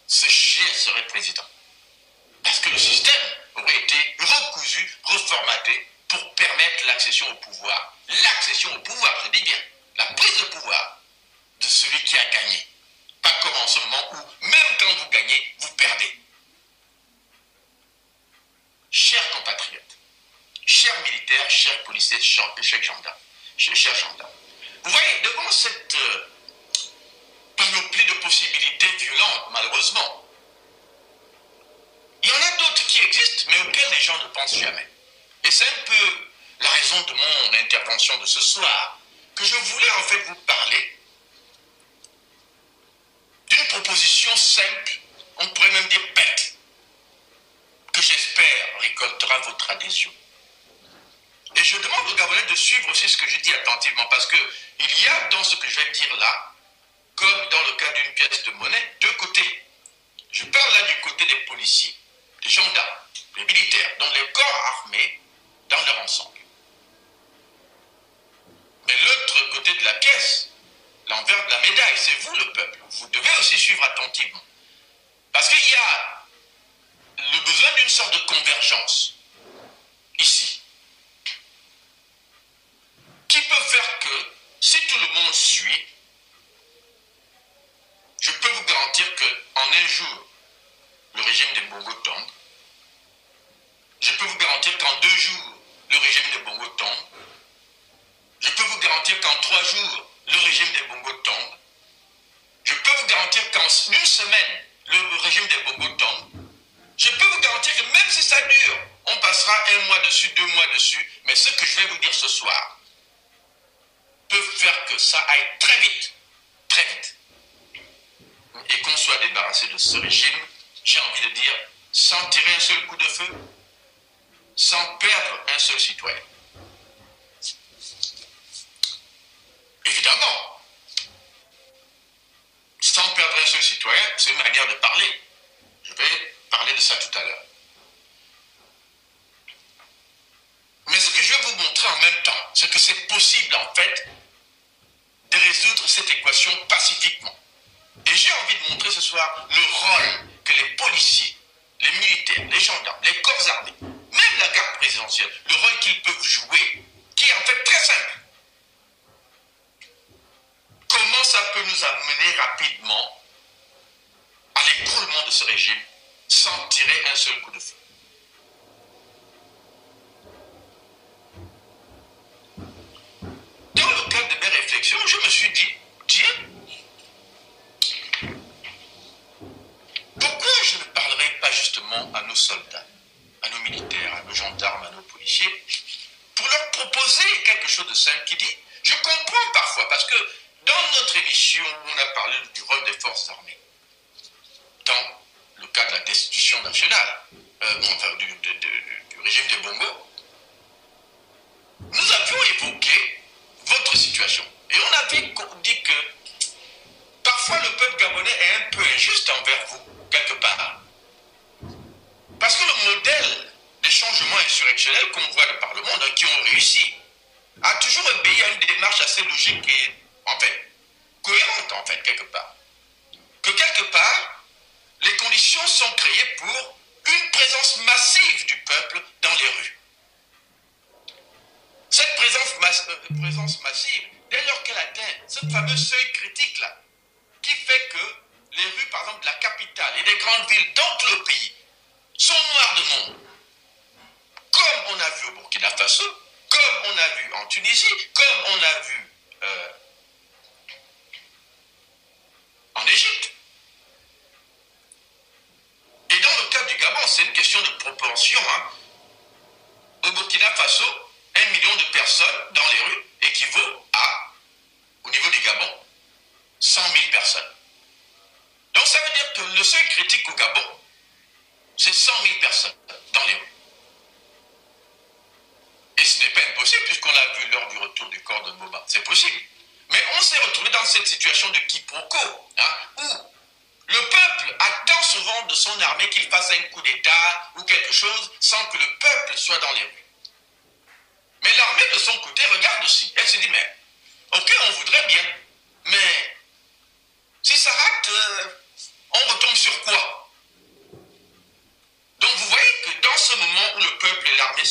ce chien serait président. Parce que le système aurait été recousu, reformaté pour permettre l'accession au pouvoir. L'accession au pouvoir, je dis bien, la prise de pouvoir de celui qui a gagné. Pas comme en ce moment où, même quand vous gagnez, vous perdez. Chers compatriotes, chers militaires, chers policiers, chers, chers gendarmes, chers, gendarmes, vous voyez, devant cette euh, panoplie de possibilités violentes, malheureusement, il y en a d'autres qui existent, tête, mais auquel jamais. Et c'est un peu la raison de mon intervention de ce soir, que je voulais en fait vous parler d'une proposition simple, on pourrait même dire bête, que j'espère récoltera votre adhésion. Et je demande aux Gabonais de suivre aussi ce que je dis attentivement, parce qu'il y a dans ce que je vais dire là, comme dans le cas d'une pièce de monnaie, deux côtés. Je parle là du côté des policiers, des gendarmes, des militaires, dont les corps armés dans leur ensemble. Mais l'autre côté de la pièce, l'envers de la médaille, c'est vous le peuple. Vous devez aussi suivre attentivement. Parce qu'il y a le besoin d'une sorte de convergence ici qui peut faire que si tout le monde suit, je peux vous garantir qu'en un jour, le régime des Bongo tombe. Je peux vous garantir qu'en deux jours, le régime des Bongo tombe. Je peux vous garantir qu'en trois jours, le régime des Bongo tombe. Je peux vous garantir qu'en une semaine, le régime des Bongo tombe. Je peux vous garantir que même si ça dure, on passera un mois dessus, deux mois dessus. Mais ce que je vais vous dire ce soir peut faire que ça aille très vite, très vite. Et qu'on soit débarrassé de ce régime, j'ai envie de dire, sans tirer un seul coup de feu, sans perdre un seul citoyen. Évidemment, sans perdre un seul citoyen, c'est une manière de parler. Je vais parler de ça tout à l'heure. Mais ce que je vais vous montrer en même temps, c'est que c'est possible en fait de résoudre cette équation pacifiquement. Et j'ai envie de montrer ce soir le rôle que les policiers, les militaires, les gendarmes, les corps armés, même la garde présidentielle, le rôle qu'ils peuvent jouer, qui est en fait très simple. Comment ça peut nous amener rapidement à l'écroulement de ce régime sans tirer un seul coup de feu? Dans le cadre de mes réflexions, je me suis dit, tiens, pourquoi je ne parlerai pas justement à nos soldats, à nos militaires, à nos gendarmes, à nos policiers, pour leur proposer quelque chose de simple qui dit, je comprends parfois, parce que dans notre émission, on a parlé du rôle des forces armées, dans le cas de la destitution nationale, euh, enfin, du, de, du régime des Bongo, nous avions évoqué votre situation. Et on avait dit que parfois le peuple gabonais est un peu injuste envers vous, quelque part. Parce que le modèle des changements insurrectionnels qu'on voit de par le monde, hein, qui ont réussi, a toujours obéi à une démarche assez logique et, en fait, cohérente, en fait, quelque part. Que quelque part, les conditions sont créées pour une présence massive du peuple dans les rues. Cette présence, euh, présence massive, dès lors qu'elle atteint ce fameux seuil critique-là, qui fait que les rues, par exemple, de la capitale et des grandes villes tout le pays sont noires de monde, comme on a vu au Burkina Faso, comme on a vu en Tunisie, comme on a vu euh, en Égypte. Et dans le cas du Gabon, c'est une question de proportion. Hein. Au Burkina Faso, un million de personnes dans les rues équivaut à, au niveau du Gabon, 100 000 personnes. Donc ça veut dire que le seuil critique au Gabon, c'est 100 000 personnes dans les rues. Et ce n'est pas impossible puisqu'on l'a vu lors du retour du corps de Boba. C'est possible. Mais on s'est retrouvé dans cette situation de quiproquo, hein, où le peuple attend souvent de son armée qu'il fasse un coup d'État ou quelque chose sans que le peuple soit dans les rues. Mais l'armée de son côté regarde aussi. Elle se dit, mais ok, on voudrait bien, mais si ça rate, euh, on retombe sur quoi? Donc vous voyez que dans ce moment où le peuple et l'armée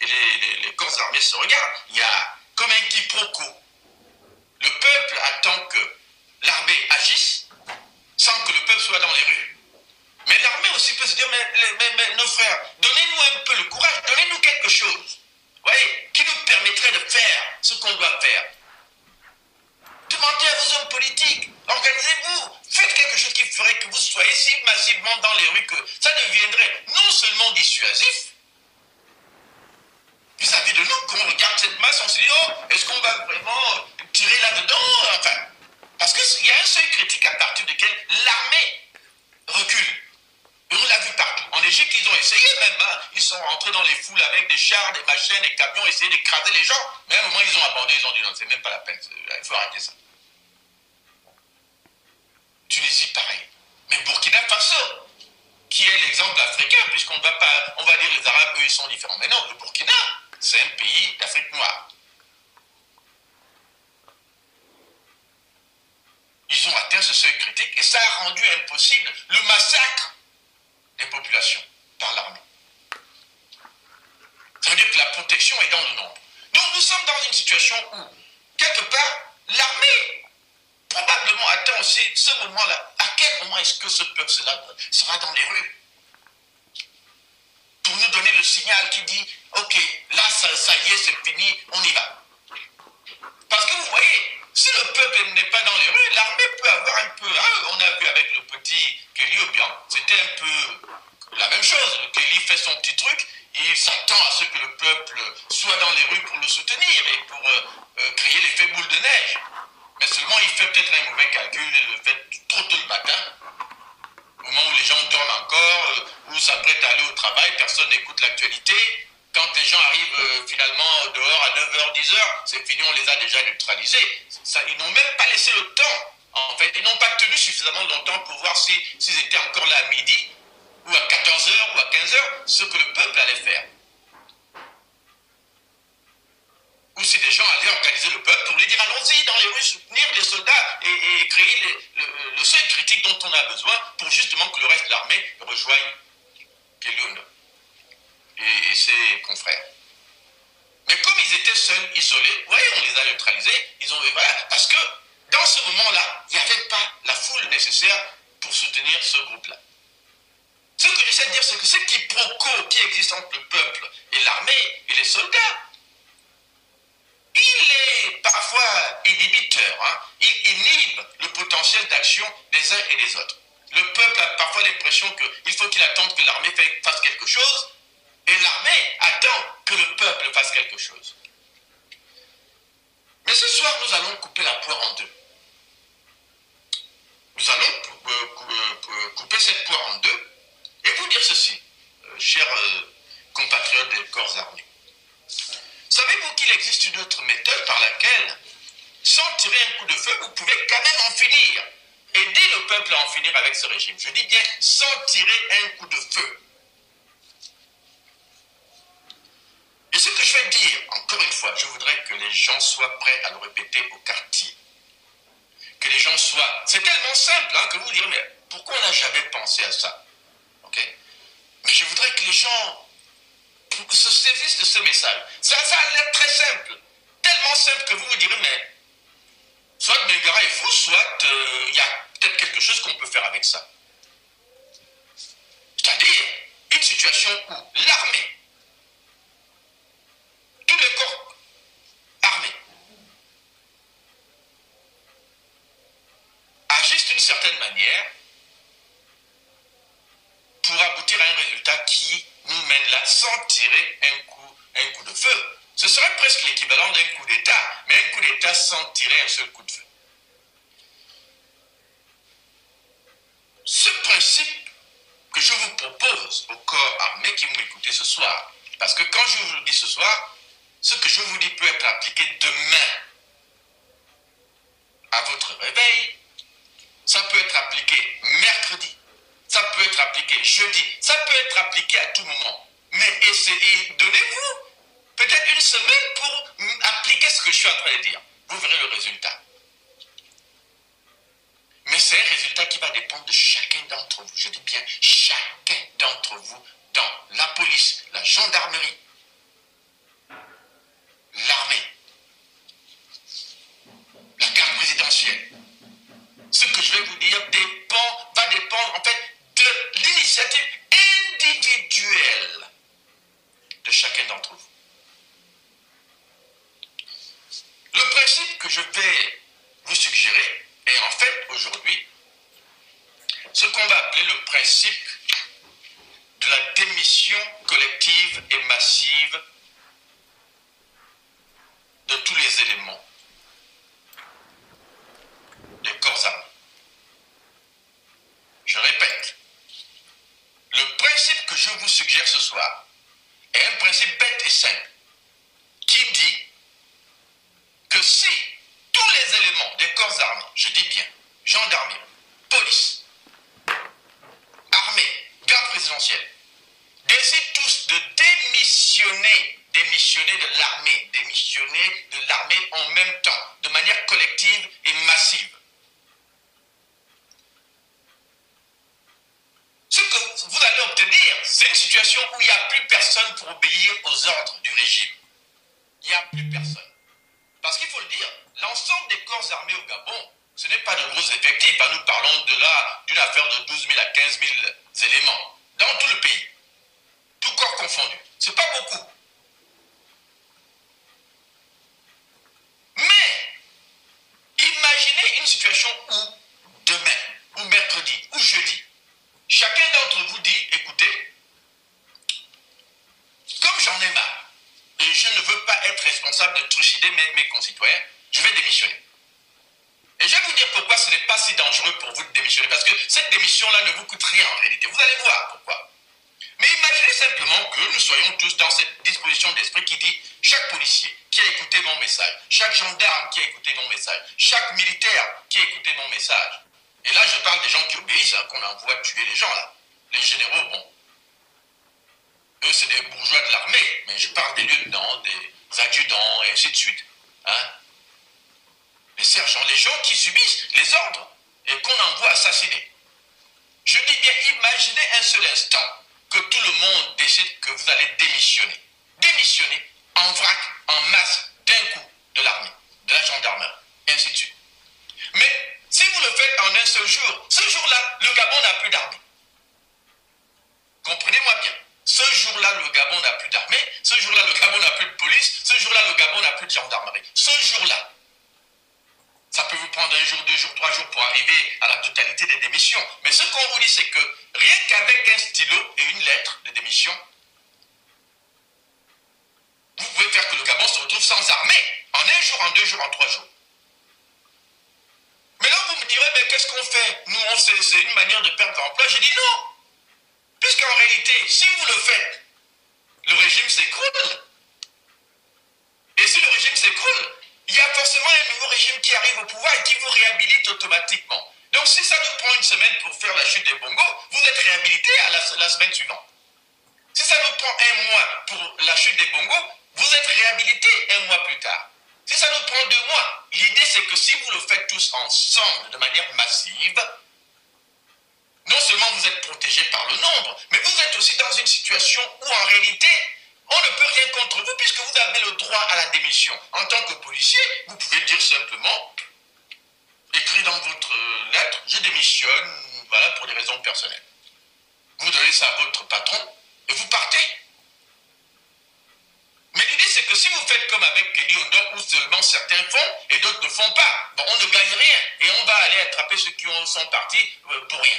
les, corps armés se regardent, il y a comme un quiproquo. Le peuple attend que l'armée agisse sans que le peuple soit dans les rues. Mais l'armée aussi peut se dire, mais, mais, mais nos frères, donnez-nous un peu le courage, donnez-nous quelque chose. Voyez, qui nous permettrait de faire ce qu'on doit faire. Demandez à vos hommes politiques, organisez-vous, faites quelque chose qui ferait que vous soyez si massivement dans les rues que ça deviendrait non seulement dissuasif vis-à-vis de nous. Quand on regarde cette masse, on se dit, oh, est-ce qu'on va vraiment tirer là-dedans Enfin, parce qu'il y a un seuil critique à partir duquel l'armée recule. Et on l'a vu partout. En Égypte, ils ont essayé même. Hein. Ils sont rentrés dans les foules avec des chars, des machines, des camions, essayer d'écraser les gens. Mais à un moment, ils ont abandonné. Ils ont dit non, c'est même pas la peine. Il faut arrêter ça. Tunisie, pareil. Mais Burkina Faso, qui est l'exemple africain, puisqu'on va pas, on va dire les Arabes, eux, ils sont différents. Mais non, le Burkina, c'est un pays d'Afrique noire. Ils ont atteint ce seuil critique et ça a rendu impossible le massacre des populations par l'armée. Ça veut dire que la protection est dans le nombre. Donc nous sommes dans une situation où, quelque part, l'armée probablement attend aussi ce moment-là. À quel moment est-ce que ce peuple sera dans les rues Pour nous donner le signal qui dit, ok, là, ça y est, c'est fini, on y va. Parce que vous voyez, si le peuple n'est pas dans les rues, l'armée peut avoir un peu. On a vu avec le petit Kelly Obiang, c'était un peu la même chose. Kelly fait son petit truc, il s'attend à ce que le peuple soit dans les rues pour le soutenir et pour euh, euh, créer l'effet boule de neige. Mais seulement il fait peut-être un mauvais calcul, il le fait trop tôt le matin, au moment où les gens dorment encore, euh, où s'apprêtent à aller au travail, personne n'écoute l'actualité. Quand les gens arrivent finalement dehors à 9h, 10h, c'est fini, on les a déjà neutralisés. Ils n'ont même pas laissé le temps. En fait, ils n'ont pas tenu suffisamment longtemps pour voir s'ils étaient encore là à midi, ou à 14h, ou à 15h, ce que le peuple allait faire. Ou si des gens allaient organiser le peuple pour lui dire allons-y dans les rues, soutenir les soldats et, créer le, seul critique dont on a besoin pour justement que le reste de l'armée rejoigne Kelioun et, ses confrères. Mais comme ils étaient seuls, isolés, voyez, on les a neutralisés, ils ont, voilà, parce que dans ce moment-là, il n'y avait pas la foule nécessaire pour soutenir ce groupe-là. Ce que j'essaie de dire, c'est que ce quiproquo qui existe entre le peuple et l'armée et les soldats, il est parfois inhibiteur. Hein. Il inhibe le potentiel d'action des uns et des autres. Le peuple a parfois l'impression qu'il faut qu'il attende que l'armée fasse quelque chose, et l'armée attend que le peuple fasse quelque chose. Mais ce soir, nous allons couper la poire en deux. Nous allons euh, euh, couper cette poire en deux et vous dire ceci, euh, chers compatriotes des corps armés. Savez-vous qu'il existe une autre méthode par laquelle, sans tirer un coup de feu, vous pouvez quand même en finir? Aider le peuple à en finir avec ce régime. Je dis bien sans tirer un coup de feu. Et ce que je vais dire, encore une fois, je voudrais que les gens soient prêts à le répéter au quartier. Que les gens soient... C'est tellement simple hein, que vous direz, mais pourquoi on n'a jamais pensé à ça? Ok? Mais je voudrais que les gens se saisissent de ce message. Ça, a l'air très simple. Tellement simple que vous vous direz, mais soit Megara est fou, soit euh, il y a peut-être quelque chose qu'on peut faire avec ça. C'est-à-dire une situation où l'armée tous les corps armés agissent d'une certaine manière pour aboutir à un résultat qui nous mène là sans tirer un coup, un coup de feu. Ce serait presque l'équivalent d'un coup d'État, mais un coup d'État sans tirer un seul coup de feu. Ce principe que je vous propose au corps armé qui m'écoutez ce soir, parce que quand je vous le dis ce soir, ce que je vous dis peut être appliqué demain à votre réveil. Ça peut être appliqué mercredi. Ça peut être appliqué jeudi. Ça peut être appliqué à tout moment. Mais essayez, donnez-vous peut-être une semaine pour appliquer ce que je suis en train de dire. Vous verrez le résultat. Mais c'est un résultat qui va dépendre de chacun d'entre vous. Je dis bien chacun d'entre vous dans la police, la gendarmerie, l'armée, la carte présidentielle. Ce que je vais vous dire va dépendre en fait de l'initiative individuelle de chacun d'entre vous. Le principe que je vais vous suggérer est en fait aujourd'hui ce qu'on va appeler le principe de la démission collective et massive de tous les éléments des corps armés. Je répète, le principe que je vous suggère ce soir est un principe bête et simple qui dit que si tous les éléments des corps armés, je dis bien, gendarmerie, police, armée, garde présidentielle, décident tous de démissionner, démissionner de l'armée, démissionner de l'armée en même temps, de manière collective et massive. Ce que vous allez obtenir, c'est une situation où il n'y a plus personne pour obéir aux ordres du régime. Il n'y a plus personne. Parce qu'il faut le dire, l'ensemble des corps armés au Gabon, ce n'est pas de gros effectifs. Nous parlons de là d'une affaire de 12 000 à 15 000 éléments dans tout le pays. Tout corps confondu. Ce n'est pas beaucoup. Mais, imaginez une situation où demain, ou mercredi, ou jeudi, chacun d'entre vous dit, écoutez, comme j'en ai marre, et je ne veux pas être responsable de trucider mes, mes concitoyens, je vais démissionner. Et je vais vous dire pourquoi ce n'est pas si dangereux pour vous de démissionner. Parce que cette démission-là ne vous coûte rien en réalité. Vous allez voir pourquoi. Mais imaginez simplement que nous soyons tous dans cette disposition d'esprit qui dit chaque policier qui a écouté mon message, chaque gendarme qui a écouté mon message, chaque militaire qui a écouté mon message. Et là, je parle des gens qui obéissent, hein, qu'on envoie tuer les gens là. Les généraux, bon. Eux, c'est des bourgeois de l'armée, mais je parle des lieutenants, des adjudants, et ainsi de suite. Hein les sergents, les gens qui subissent les ordres et qu'on envoie assassiner.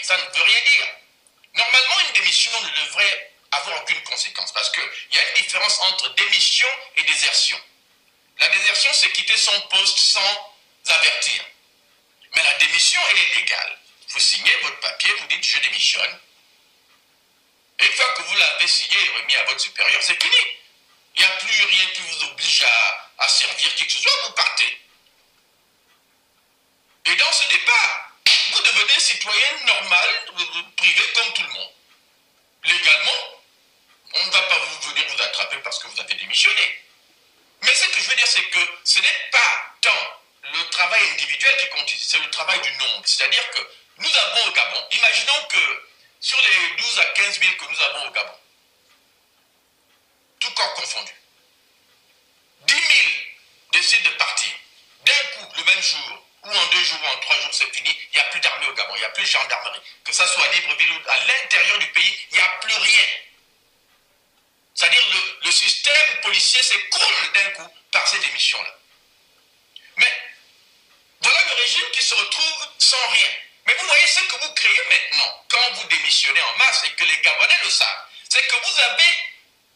Ça ne veut rien dire. Normalement, une démission ne devrait avoir aucune conséquence. Parce qu'il y a une différence entre démission et désertion. La désertion, c'est quitter son poste sans avertir. Mais la démission, elle est légale. Vous signez votre papier, vous dites je démissionne. Et une fois que vous l'avez signé et remis à votre supérieur, c'est fini. Il n'y a plus rien qui vous oblige à, à, servir qui que ce soit, vous partez. Et dans ce départ, vous devenez citoyen normal, privé comme tout le monde. Légalement, on ne va pas vous venir vous attraper parce que vous avez démissionné. Mais ce que je veux dire, c'est que ce n'est pas tant le travail individuel qui compte ici, c'est le travail du nombre. C'est-à-dire que nous avons au Gabon, imaginons que sur les 12 à 15 000 que nous avons au Gabon, tout corps confondu, 10 000 décident de partir. D'un coup, le même jour, ou en deux jours, ou en trois jours, c'est fini. Il n'y a plus d'armée au Gabon, il n'y a plus de gendarmerie. Que ça soit à Libreville ou à l'intérieur du pays, il n'y a plus rien. C'est-à-dire le, le système policier s'écroule d'un coup par ces démissions-là. Mais voilà le régime qui se retrouve sans rien. Mais vous voyez ce que vous créez maintenant, quand vous démissionnez en masse et que les Gabonais le savent, c'est que vous avez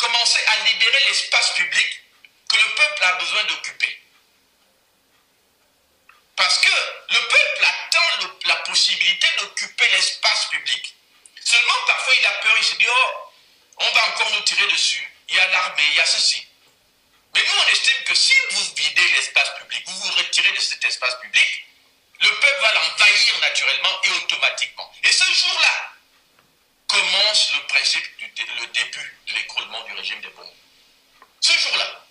commencer à libérer l'espace public que le peuple a besoin d'occuper. Parce que le peuple attend la possibilité d'occuper l'espace public. Seulement, parfois, il a peur, il se dit, oh, on va encore nous tirer dessus. Il y a l'armée, il y a ceci. Mais nous, on estime que si vous videz l'espace public, vous vous retirez de cet espace public, le peuple va l'envahir naturellement et automatiquement. Et ce jour-là commence le principe, le début de l'écroulement du régime des Bongos. Ce jour-là.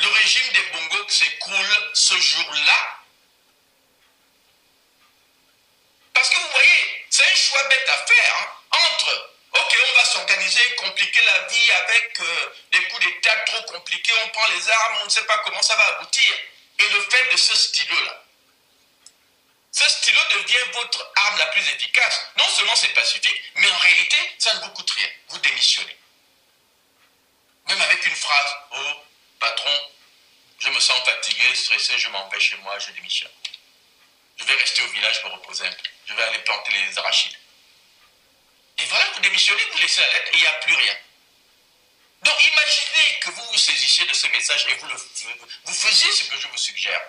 Le régime des Bongos s'écroule ce jour-là. Parce que vous voyez, c'est un choix bête à faire hein, entre Ok, on va s'organiser, compliquer la vie avec euh, des coups d'État trop compliqués, on prend les armes, on ne sait pas comment ça va aboutir. Et le fait de ce stylo-là. Ce stylo devient votre arme la plus efficace. Non seulement c'est pacifique, mais en réalité, ça ne vous coûte rien. Vous démissionnez. Même avec une phrase, oh, patron, je me sens fatigué, stressé, je m'en vais chez moi, je démissionne. Je vais rester au village me reposer un peu. Je vais aller planter les arachides. Et voilà, vous démissionnez, vous laissez la lettre et il n'y a plus rien. Donc imaginez que vous vous saisissiez de ce message et vous, le, vous faisiez ce que je vous suggère.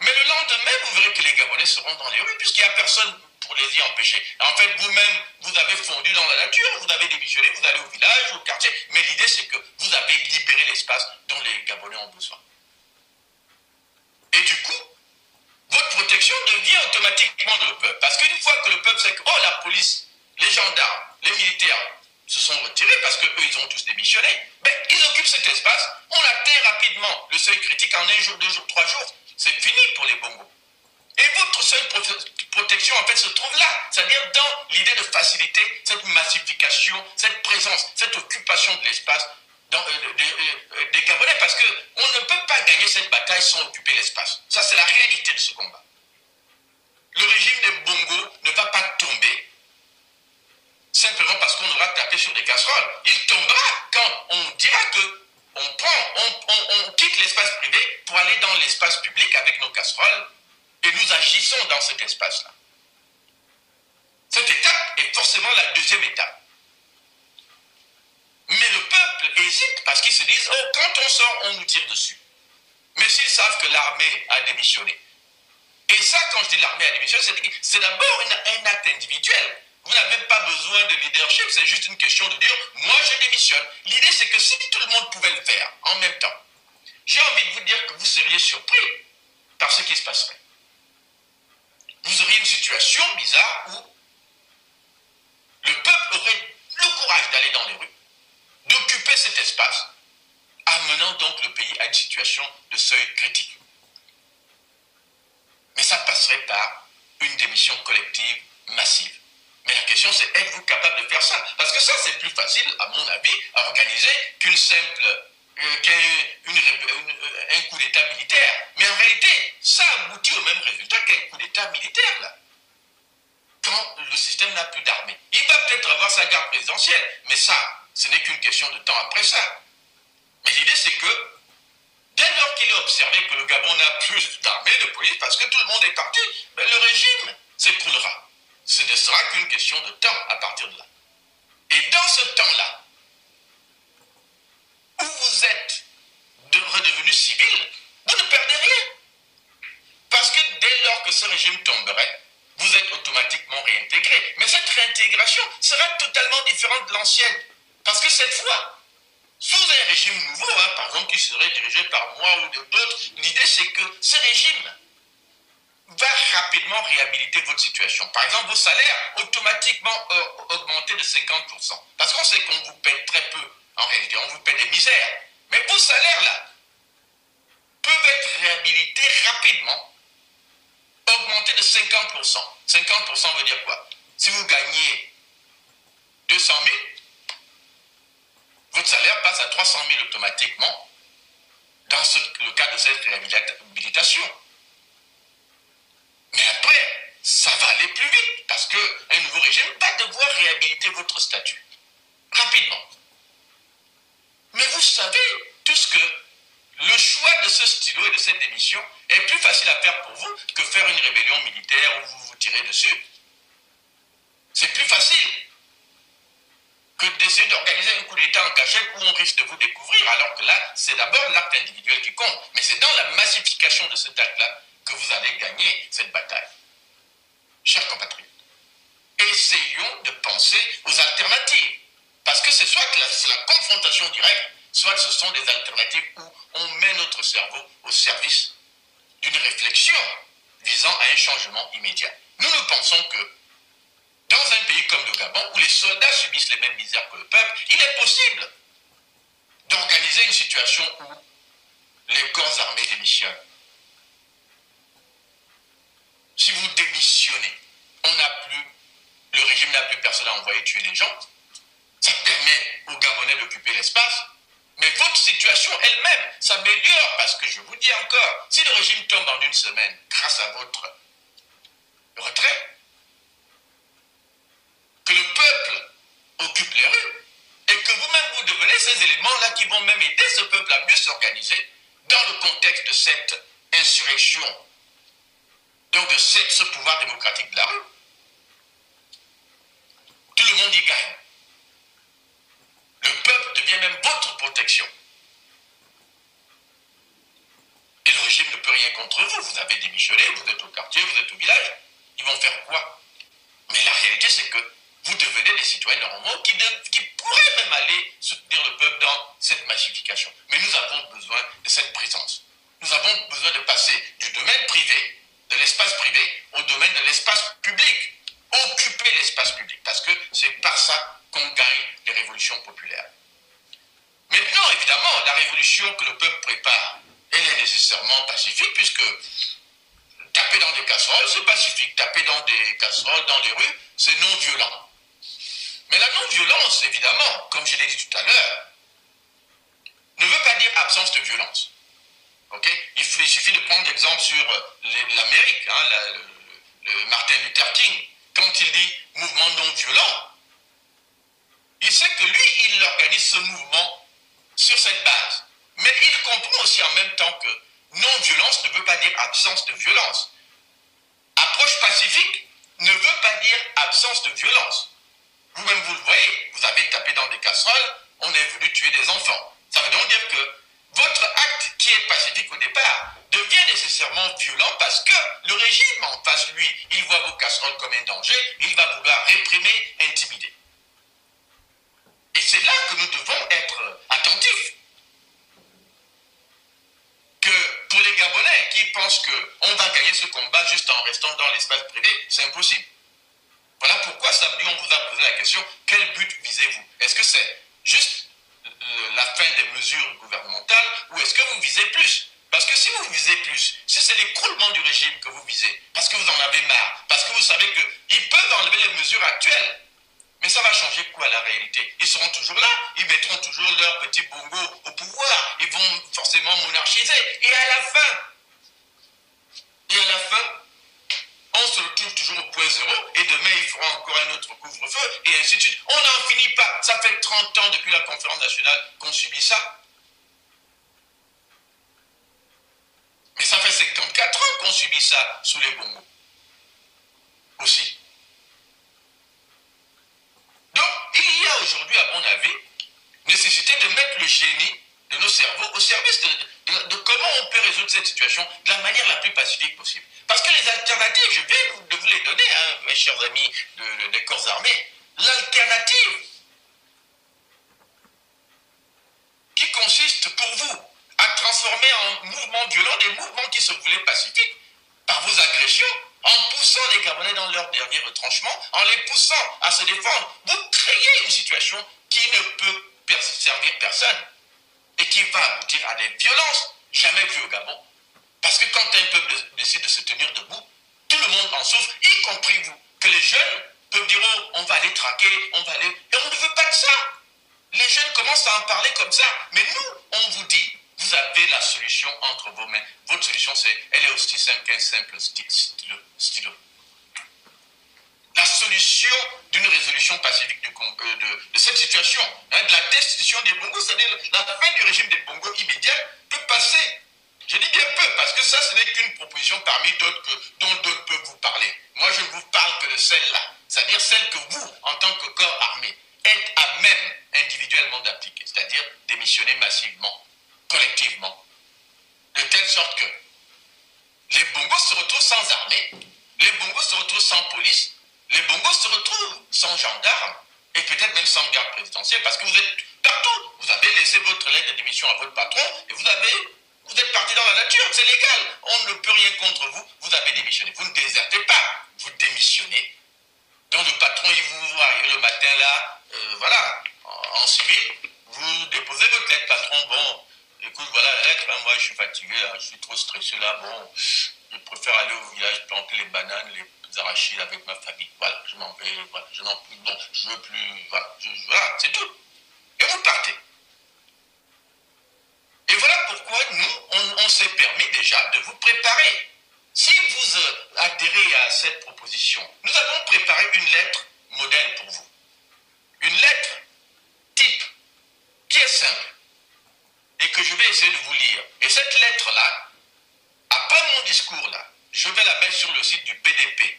Mais le lendemain, vous verrez que les Gabonais seront dans les rues puisqu'il n'y a personne pour les y empêcher. En fait, vous-même, vous avez fondu dans la nature, vous avez démissionné, vous allez au village, au quartier. Mais l'idée, c'est que vous avez libéré l'espace dont les Gabonais ont besoin. Et du coup, votre protection devient automatiquement le peuple. Parce qu'une fois que le peuple sait que, oh, la police, les gendarmes, les militaires se sont retirés parce qu'eux, ils ont tous démissionné, ben, ils occupent cet espace, on atteint rapidement le seuil critique en un jour, deux jours, trois jours. C'est fini pour les bongos. Et votre seule protection, en fait, se trouve là. C'est-à-dire dans l'idée de faciliter cette massification, cette présence, cette occupation de l'espace euh, euh, des Gabonais. Parce qu'on ne peut pas gagner cette bataille sans occuper l'espace. Ça, c'est la réalité de ce combat. Le régime des bongos ne va pas tomber simplement parce qu'on aura tapé sur des casseroles. Il tombera quand on dira que on prend, on, quitte l'espace privé pour aller dans l'espace public avec nos casseroles et nous agissons dans cet espace-là. Cette étape est forcément la deuxième étape. Mais le peuple hésite parce qu'ils se disent, oh, quand on sort, on nous tire dessus. Mais s'ils savent que l'armée a démissionné. Et ça, quand je dis l'armée a démissionné, c'est d'abord un acte individuel. Vous n'avez pas besoin de leadership, c'est juste une question de dire, moi je démissionne. L'idée c'est que si tout le monde pouvait le faire en même temps, j'ai envie de vous dire que vous seriez surpris par ce qui se passerait. Vous auriez une situation bizarre où le peuple aurait le courage d'aller dans les rues, d'occuper cet espace, amenant donc le pays à une situation de seuil critique. Mais ça passerait par une démission collective massive. Mais la question c'est êtes-vous capable de faire ça? Parce que ça c'est plus facile, à mon avis, à organiser qu'une simple euh, qu'un un coup d'État militaire. Mais en réalité, ça aboutit au même résultat qu'un coup d'État militaire, là. Quand le système n'a plus d'armée. Il va peut-être avoir sa garde présidentielle, mais ça, ce n'est qu'une question de temps après ça. Mais l'idée, c'est que dès lors qu'il est observé que le Gabon n'a plus d'armée, de police, parce que tout le monde est parti, ben, le régime s'écroulera ce ne sera qu'une question de temps à partir de là. Et dans ce temps-là, où vous êtes redevenu civil, vous ne perdez rien. Parce que dès lors que ce régime tomberait, vous êtes automatiquement réintégré. Mais cette réintégration sera totalement différente de l'ancienne. Parce que cette fois, sous un régime nouveau, hein, par exemple qui serait dirigé par moi ou d'autres, l'idée c'est que ce régime va rapidement réhabiliter votre situation. Par exemple, vos salaires automatiquement euh, augmenter de 50%. Parce qu'on sait qu'on vous paie très peu. En réalité, on vous paie des misères. Mais vos salaires, là, peuvent être réhabilités rapidement, augmenter de 50%. 50% veut dire quoi? Si vous gagnez 200 000, votre salaire passe à 300 000 automatiquement dans le cadre de cette réhabilitation. Mais après, ça va aller plus vite parce qu'un nouveau régime va devoir réhabiliter votre statut rapidement. Mais vous savez tous que le choix de ce stylo et de cette démission est plus facile à faire pour vous que faire une rébellion militaire où vous vous tirez dessus. C'est plus facile. que d'essayer d'organiser un coup d'État en cachette où on risque de vous découvrir, alors que là, c'est d'abord l'acte individuel qui compte. Mais c'est dans la massification de cet acte-là que vous allez gagner cette bataille. Chers compatriotes, essayons de penser aux alternatives. Parce que c'est soit que c'est la confrontation directe, soit ce sont des alternatives où on met notre cerveau au service d'une réflexion visant à un changement immédiat. Nous, nous pensons que dans un pays comme le Gabon, où les soldats subissent les mêmes misères que le peuple, il est possible d'organiser une situation où les corps armés démissionnent. Si vous démissionnez, on n'a plus, le régime n'a plus personne à envoyer tuer les gens, ça permet aux Gabonais d'occuper l'espace, mais votre situation elle-même s'améliore parce que je vous dis encore, si le régime tombe en une semaine grâce à votre retrait, que le peuple occupe les rues et que vous-même vous devenez ces éléments-là qui vont même aider ce peuple à mieux s'organiser dans le contexte de cette insurrection, donc de ce pouvoir démocratique de la rue. Tout le monde y gagne. Le peuple devient même votre protection. Et le régime ne peut rien contre vous. Vous avez démissionné, vous êtes au quartier, vous êtes au village. Ils vont faire quoi? Mais la réalité, c'est que vous devenez des citoyens normaux qui, qui, pourraient même aller soutenir le peuple dans cette massification. Mais nous avons besoin de cette présence. Nous avons besoin de passer du domaine privé, de l'espace privé, au domaine de l'espace public. Occuper l'espace public, parce que c'est par ça qu'on gagne les révolutions populaires. Maintenant, évidemment, la révolution que le peuple prépare, elle est nécessairement pacifique, puisque taper dans des casseroles, c'est pacifique. Taper dans des casseroles, dans les rues, c'est non violent. Mais la non-violence, évidemment, comme je l'ai dit tout à l'heure, ne veut pas dire absence de violence. il, suffit de prendre l'exemple sur euh, l'Amérique, hein, Martin Luther King. Quand il dit mouvement non violent, il sait que lui, il organise ce mouvement sur cette base. Mais il comprend aussi en même temps que non-violence ne veut pas dire absence de violence. Approche pacifique ne veut pas dire absence de violence. Vous-même, vous le voyez, vous avez tapé dans des casseroles, on est venu tuer des enfants. Ça veut donc dire que votre acte qui est pacifique au départ devient nécessairement violent parce que le régime en face, lui, il voit vos casseroles comme un danger, il va vouloir réprimer, intimider. Et c'est là que nous devons être attentifs. Que pour les Gabonais qui pensent qu'on va gagner ce combat juste en restant dans l'espace privé, c'est impossible. Voilà pourquoi samedi, on vous a posé la question, quel but visez-vous? Est-ce que c'est juste la fin des mesures gouvernementales ou est-ce que vous visez plus? Parce que si vous visez plus, si c'est l'écroulement du régime que vous visez, parce que vous en avez marre, parce que vous savez qu'ils peuvent enlever les mesures actuelles, mais ça va changer quoi la réalité? Ils seront toujours là, ils mettront toujours leur petit bongo au pouvoir, ils vont forcément monarchiser. Et à la fin, et à la fin, on se retrouve toujours au point zéro, et demain il fera encore un autre couvre-feu, et ainsi de suite. On n'en finit pas. Ça fait 30 ans depuis la conférence nationale qu'on subit ça. Mais ça fait 54 ans qu'on subit ça sous les bons mots. Aussi. Donc, il y a aujourd'hui, à mon avis, nécessité de mettre le génie de nos cerveaux au service de, comment on peut résoudre cette situation de la manière la plus pacifique possible. Parce que les alternatives, je vais vous, vous les donner, hein, mes chers amis des corps armés, l'alternative qui consiste pour vous à transformer en mouvement violent des mouvements qui se voulaient pacifiques par vos agressions, en poussant les Gabonais dans leur dernier retranchement, en les poussant à se défendre, vous créez une situation qui ne peut servir personne et qui va aboutir à des violences jamais vues au Gabon. Parce que quand un peuple décide de se tenir debout, tout le monde en souffre, y compris vous. Que les jeunes peuvent dire, oh, on va aller traquer, on va aller... Et on ne veut pas de ça. Les jeunes commencent à en parler comme ça. Mais nous, on vous dit, vous avez la solution entre vos mains. Votre solution, c'est, elle est aussi simple qu'un simple stylo. La solution d'une résolution pacifique euh, de, cette situation, hein, de la destitution des Bongos, c'est-à-dire la fin du régime des Bongos immédiat, peut passer. Je dis bien peu, parce que ça, ce n'est qu'une proposition parmi d'autres dont d'autres peuvent vous parler. Moi, je ne vous parle que de celle-là, c'est-à-dire celle que vous, en tant que corps armé, être à même individuellement d'appliquer, c'est-à-dire démissionner massivement, collectivement, de telle sorte que les bongos se retrouvent sans armée, les bongos se retrouvent sans police, les bongos se retrouvent sans gendarmes et peut-être même sans garde présidentielle parce que vous êtes partout. Vous avez laissé votre lettre de démission à votre patron et vous avez vous êtes parti dans la nature, c'est légal. On ne peut rien contre vous. Vous avez démissionné. Vous ne désertez pas. Vous démissionnez. Donc le patron, il vous voit arriver le matin là, euh, voilà, en, civil. Vous déposez votre lettre, patron. Bon, écoute, voilà la lettre. Hein, moi, je suis fatigué, je suis trop stressé là. Bon, je préfère aller au village planter les bananes, les arachides avec ma famille. Voilà, je m'en vais. Voilà, je n'en plus. Bon, je veux plus. Voilà, voilà c'est tout. Et vous partez. Et voilà pourquoi nous, on, s'est permis déjà de vous préparer. Si vous euh, adhérez à cette proposition, nous avons préparé une lettre modèle pour vous. Une lettre type qui est simple et que je vais essayer de vous lire. Et cette lettre-là, après mon discours-là, je vais la mettre sur le site du BDP,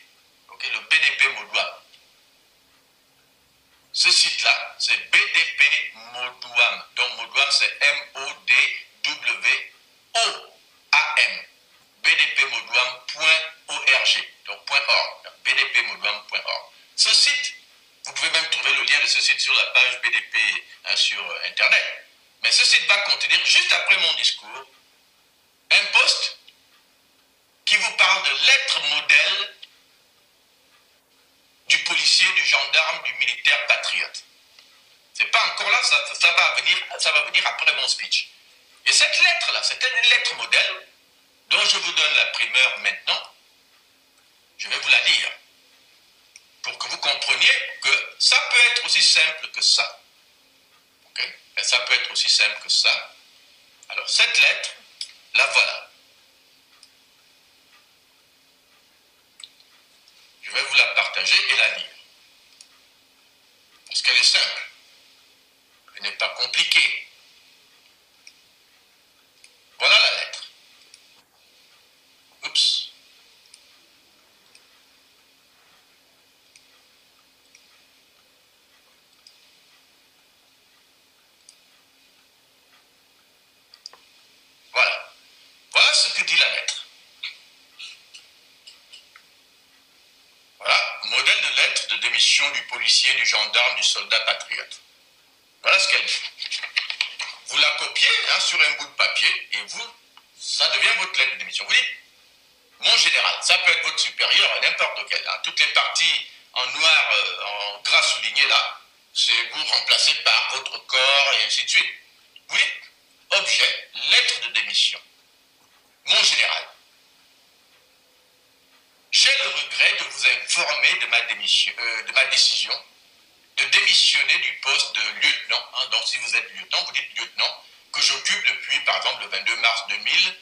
le BDP Modoua. Ce site-là, c'est BDP Modouam. Donc Modouam, c'est M-O-D-W-O-A-M. bdpmodouam.org. Donc .org. bdpmodouam.org. Ce site, vous pouvez même trouver le lien de ce site sur la page BDP hein, sur euh, Internet. Mais ce site va contenir, juste après mon discours, un post qui vous parle de lettres modèles du policier, du gendarme, du militaire patriote. C'est pas encore là, ça, va venir, ça va venir après mon speech. Et cette lettre-là, c'était une lettre modèle dont je vous donne la primeur maintenant. Je vais vous la lire pour que vous compreniez que ça peut être aussi simple que ça. Et ça peut être aussi simple que ça. Alors cette lettre, la voilà. Je vais vous la partager et la lire. Parce qu'elle est simple. Elle n'est pas compliquée. Voilà la lettre. Oups. Voilà. Voilà ce que dit la lettre. du policier, soldat patriote. Voilà ce qu'elle dit. Vous la copiez hein, sur un bout de papier et vous, ça devient votre lettre de démission. Vous mon général, ça peut être votre supérieur à n'importe quel. Hein. toutes les parties en noir, euh, en gras souligné là, c'est vous remplacé par votre corps et ainsi de suite. Vous dites, objet, lettre de démission. Mon général, j'ai le regret de vous informer de ma, démission, euh, de ma décision de démissionner du poste de lieutenant. Hein. donc si vous êtes lieutenant, vous dites lieutenant, que j'occupe depuis par exemple le 22 mars 2000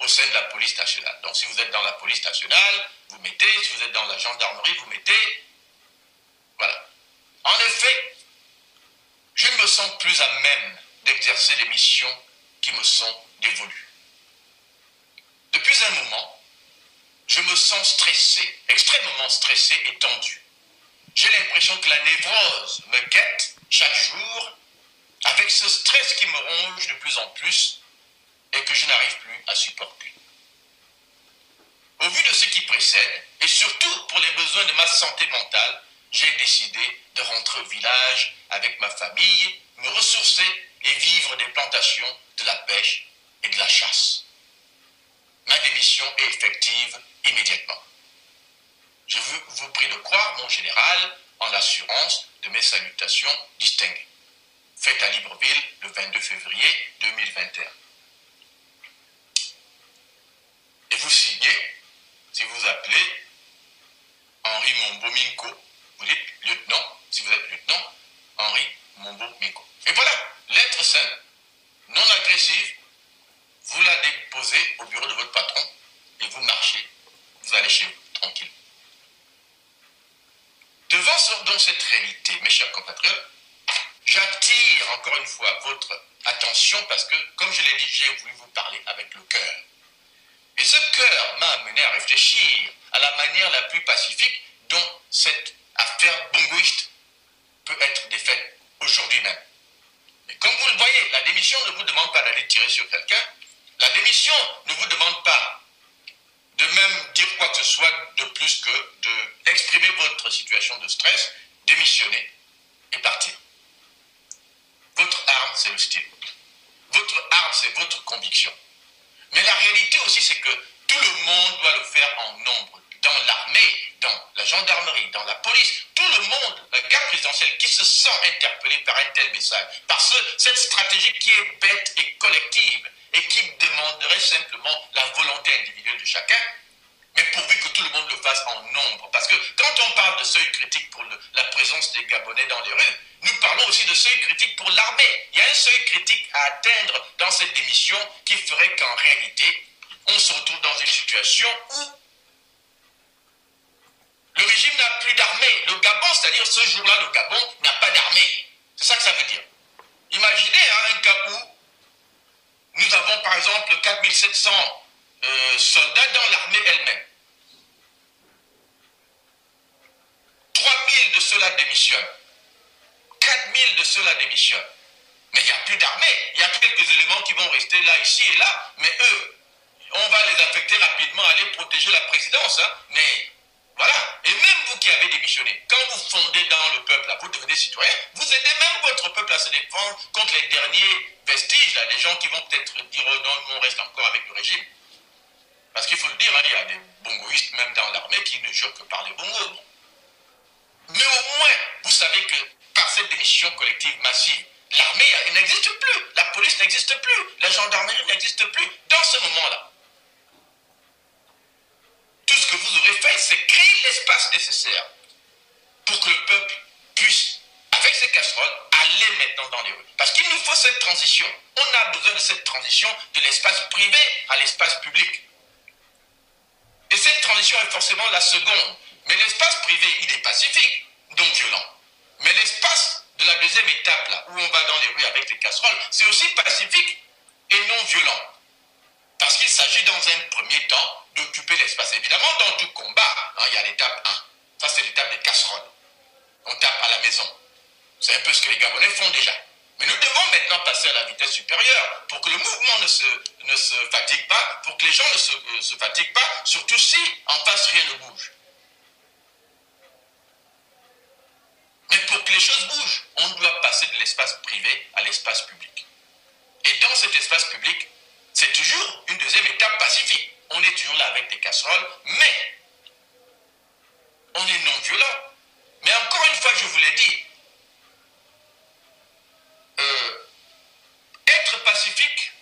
au sein de la police nationale. Donc si vous êtes dans la police nationale, vous mettez, si vous êtes dans la gendarmerie, vous mettez. Voilà. En effet, je ne me sens plus à même d'exercer les missions qui me sont dévolues. Depuis un moment, je me sens stressé, extrêmement stressé et tendu. J'ai l'impression que la névrose me guette chaque jour avec ce stress qui me ronge de plus en plus et que je n'arrive plus à supporter. Au vu de ce qui précède, et surtout pour les besoins de ma santé mentale, j'ai décidé de rentrer au village avec ma famille, me ressourcer et vivre des plantations, de la pêche et de la chasse. Ma démission est effective immédiatement. Je vous prie de croire, mon général, en l'assurance de mes salutations distinguées. Faites à Libreville le 22 février 2021. Et vous signez, si vous appelez Henri Mombo Minko, vous dites lieutenant, si vous êtes lieutenant, Henri Mombo Minko. Et voilà, lettre simple, non agressive, vous la déposez au bureau de votre patron et vous marchez vous allez chez vous, tranquille. Devant cette réalité, mes chers compatriotes, j'attire encore une fois votre attention parce que, comme je l'ai dit, j'ai voulu vous parler avec le cœur. Et ce cœur m'a amené à réfléchir à la manière la plus pacifique dont cette affaire bongoïste peut être défaite aujourd'hui même. Mais comme vous le voyez, la démission ne vous demande pas d'aller tirer sur quelqu'un. La démission ne vous demande pas de même dire quoi que ce soit de plus que d'exprimer votre situation de stress, démissionner et partir. Votre arme, c'est le style. Votre arme, c'est votre conviction. Mais la réalité aussi, c'est que tout le monde doit le faire en nombre. Dans l'armée, dans la gendarmerie, dans la police, tout le monde, la garde présidentielle, qui se sent interpellé par un tel message. Que cette stratégie qui est bête et collective et qui demanderait simplement la volonté individuelle de chacun, mais pourvu que tout le monde le fasse en nombre. Parce que quand on parle de seuil critique pour la présence des Gabonais dans les rues, nous parlons aussi de seuil critique pour l'armée. Il y a un seuil critique à atteindre dans cette démission qui ferait qu'en réalité, on se retrouve dans une situation où le régime n'a plus d'armée. Le Gabon, c'est-à-dire ce jour-là, le Gabon n'a pas d'armée. C'est ça que ça veut dire. Imaginez hein, un cas où nous avons par exemple 4700 euh, soldats dans l'armée elle-même. 3000 de ceux-là démissionnent. 4000 de ceux-là démissionnent. Mais il n'y a plus d'armée. Il y a quelques éléments qui vont rester là, ici et là. Mais eux, on va les affecter rapidement, aller protéger la présidence. Hein. Mais voilà. Et même vous qui avez démissionné, quand vous fondez dans le peuple, vous devenez citoyen, vous aidez même votre peuple à se défendre contre les derniers vestiges, là, des gens qui vont peut-être dire oh non, on reste encore avec le régime. Parce qu'il faut le dire, hein, il y a des bongoïstes même dans l'armée qui ne jurent que par les bongos. Mais au moins, vous savez que par cette démission collective massive, l'armée n'existe plus, la police n'existe plus, la gendarmerie n'existe plus dans ce moment-là. Tout aurez fait, c'est créer l'espace nécessaire pour que le peuple puisse, avec ses casseroles, aller maintenant dans les rues. Parce qu'il nous faut cette transition. On a besoin de cette transition de l'espace privé à l'espace public. Et cette transition est forcément la seconde. Mais l'espace privé, il est pacifique, donc violent. Mais l'espace de la deuxième étape, là, où on va dans les rues avec les casseroles, c'est aussi pacifique et non violent. Parce qu'il s'agit dans un premier temps d'occuper l'espace. Évidemment, dans tout combat, hein, il y a l'étape 1. Ça, c'est l'étape des casseroles. On tape à la maison. C'est un peu ce que les Gabonais font déjà. Mais nous devons maintenant passer à la vitesse supérieure pour que le mouvement ne se, ne se fatigue pas, pour que les gens ne se, euh, se fatiguent pas, surtout si en face rien ne bouge. Mais pour que les choses bougent, on doit passer de l'espace privé à l'espace public. Et dans cet espace public, c'est toujours une deuxième étape pacifique. On est toujours là avec des casseroles, mais on est non violent. Mais encore une fois, je vous l'ai dit, euh, être pacifique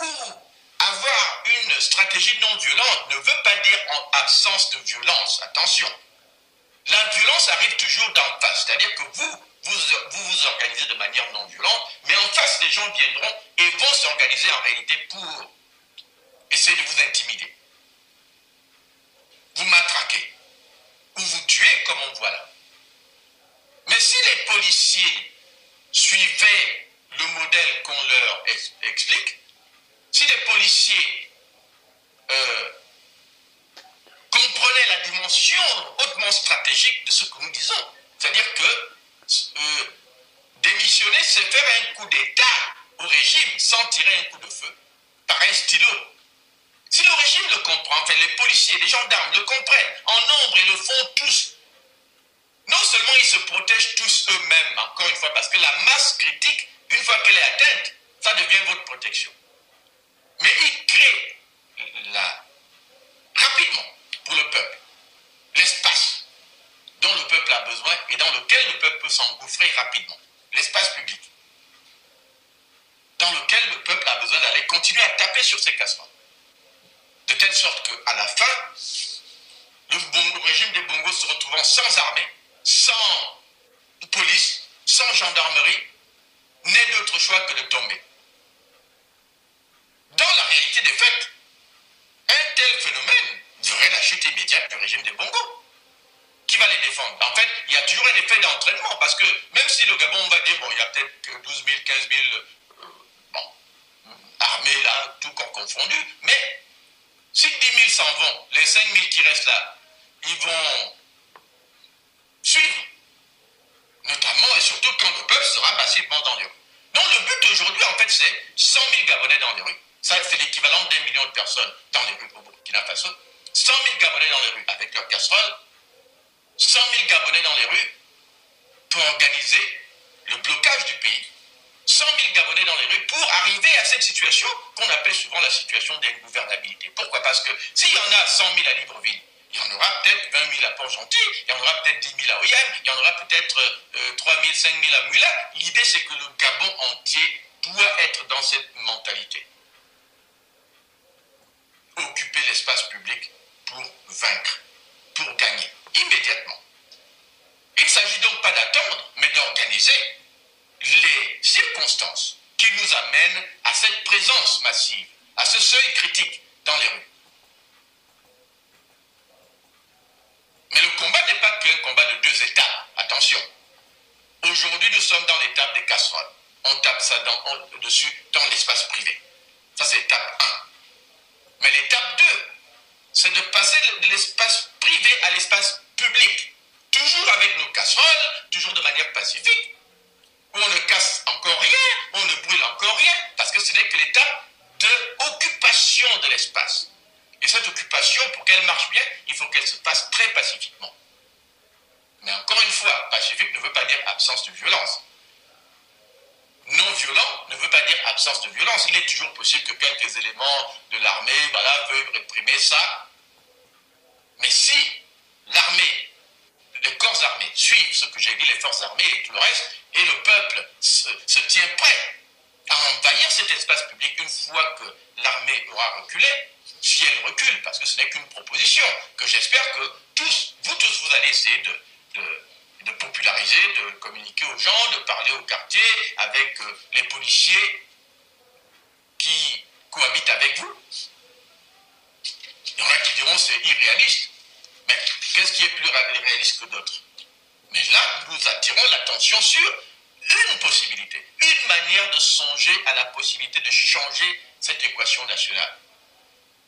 ou avoir une stratégie non violente ne veut pas dire en absence de violence. Attention. La violence arrive toujours d'en face. C'est-à-dire que vous, vous, vous organisez de manière non violente, mais en face, les gens viendront et vont s'organiser en réalité pour essayer de vous intimider. Vous matraquez ou vous tuez comme on voit là. Mais si les policiers suivaient le modèle qu'on leur explique, si les policiers euh, comprenaient la dimension hautement stratégique de ce que nous disons, c'est-à-dire que euh, démissionner, c'est faire un coup d'État au régime sans tirer un coup de feu par un stylo. Si le régime le comprend, enfin les policiers, les gendarmes le comprennent en nombre et le font tous, non seulement ils se protègent tous eux-mêmes, encore une fois, parce que la masse critique, une fois qu'elle est atteinte, ça devient votre protection. Mais ils créent la, rapidement pour le peuple l'espace dont le peuple a besoin et dans lequel le peuple peut s'engouffrer rapidement. L'espace public. Dans lequel le peuple a besoin d'aller continuer à taper sur ses casseroles. De telle sorte qu'à la fin, le, régime des bongos se retrouvant sans armée, sans police, sans gendarmerie, n'est d'autre choix que de tomber. Dans la réalité des faits, un tel phénomène ferait la chute immédiate du régime des bongos. Qui va les défendre En fait, il y a toujours un effet d'entraînement, parce que même si le Gabon, on va dire, bon, il y a peut-être 12 000, 15 000 bon, armées là, tout corps confondu, mais si 10 000 s'en vont, les 5 000 qui restent là, ils vont suivre. Notamment et surtout quand le peuple sera massivement dans les rues. Donc le but aujourd'hui, en fait, c'est 100 000 Gabonais dans les rues. Ça, c'est l'équivalent d'un million de personnes dans les rues au Burkina Faso. 100 000 Gabonais dans les rues avec leurs casseroles. 100 000 Gabonais dans les rues pour organiser le blocage du pays. 100 000 Gabonais dans les rues pour arriver à cette situation qu'on appelle souvent la situation d'ingouvernabilité. Pourquoi? Parce que s'il y en a 100 000 à Libreville, il y en aura peut-être 20 000 à Port-Gentil, il y en aura peut-être 10 000 à Oyem, il y en aura peut-être 3 000, 5 000 à Mula. L'idée, c'est que le Gabon entier doit être dans cette mentalité. Occuper l'espace public pour vaincre, pour gagner, immédiatement. Il ne s'agit donc pas d'attendre, mais d'organiser les circonstances qui nous amènent à cette présence massive, à ce seuil critique dans les rues. Mais le combat n'est pas qu'un combat de deux étapes. Attention. Aujourd'hui, nous sommes dans l'étape des casseroles. On tape ça dans, dessus dans l'espace privé. Ça, c'est l'étape 1. Mais l'étape 2, c'est de passer de l'espace privé à l'espace public. Toujours avec nos casseroles, toujours de manière pacifique. Où on ne casse encore rien, on ne brûle encore rien, parce que ce n'est que l'étape de occupation de l'espace. Et cette occupation, pour qu'elle marche bien, il faut qu'elle se passe très pacifiquement. Mais encore une fois, pacifique ne veut pas dire absence de violence. Non violent ne veut pas dire absence de violence. Il est toujours possible que quelques éléments de l'armée voilà, veuillent réprimer ça. Mais si l'armée, les corps armés suivent ce que j'ai dit, les forces armées et tout le reste, et le peuple se, tient prêt à envahir cet espace public une fois que l'armée aura reculé, si elle recule, parce que ce n'est qu'une proposition, que j'espère que tous, vous tous, vous allez essayer de, de, populariser, de communiquer aux gens, de parler au quartier, avec euh, les policiers qui cohabitent avec vous. Il y en a qui diront c'est irréaliste. Mais qu'est-ce qui est plus réaliste que d'autres? Mais là, nous attirons l'attention sur une possibilité, une manière de songer à la possibilité de changer cette équation nationale.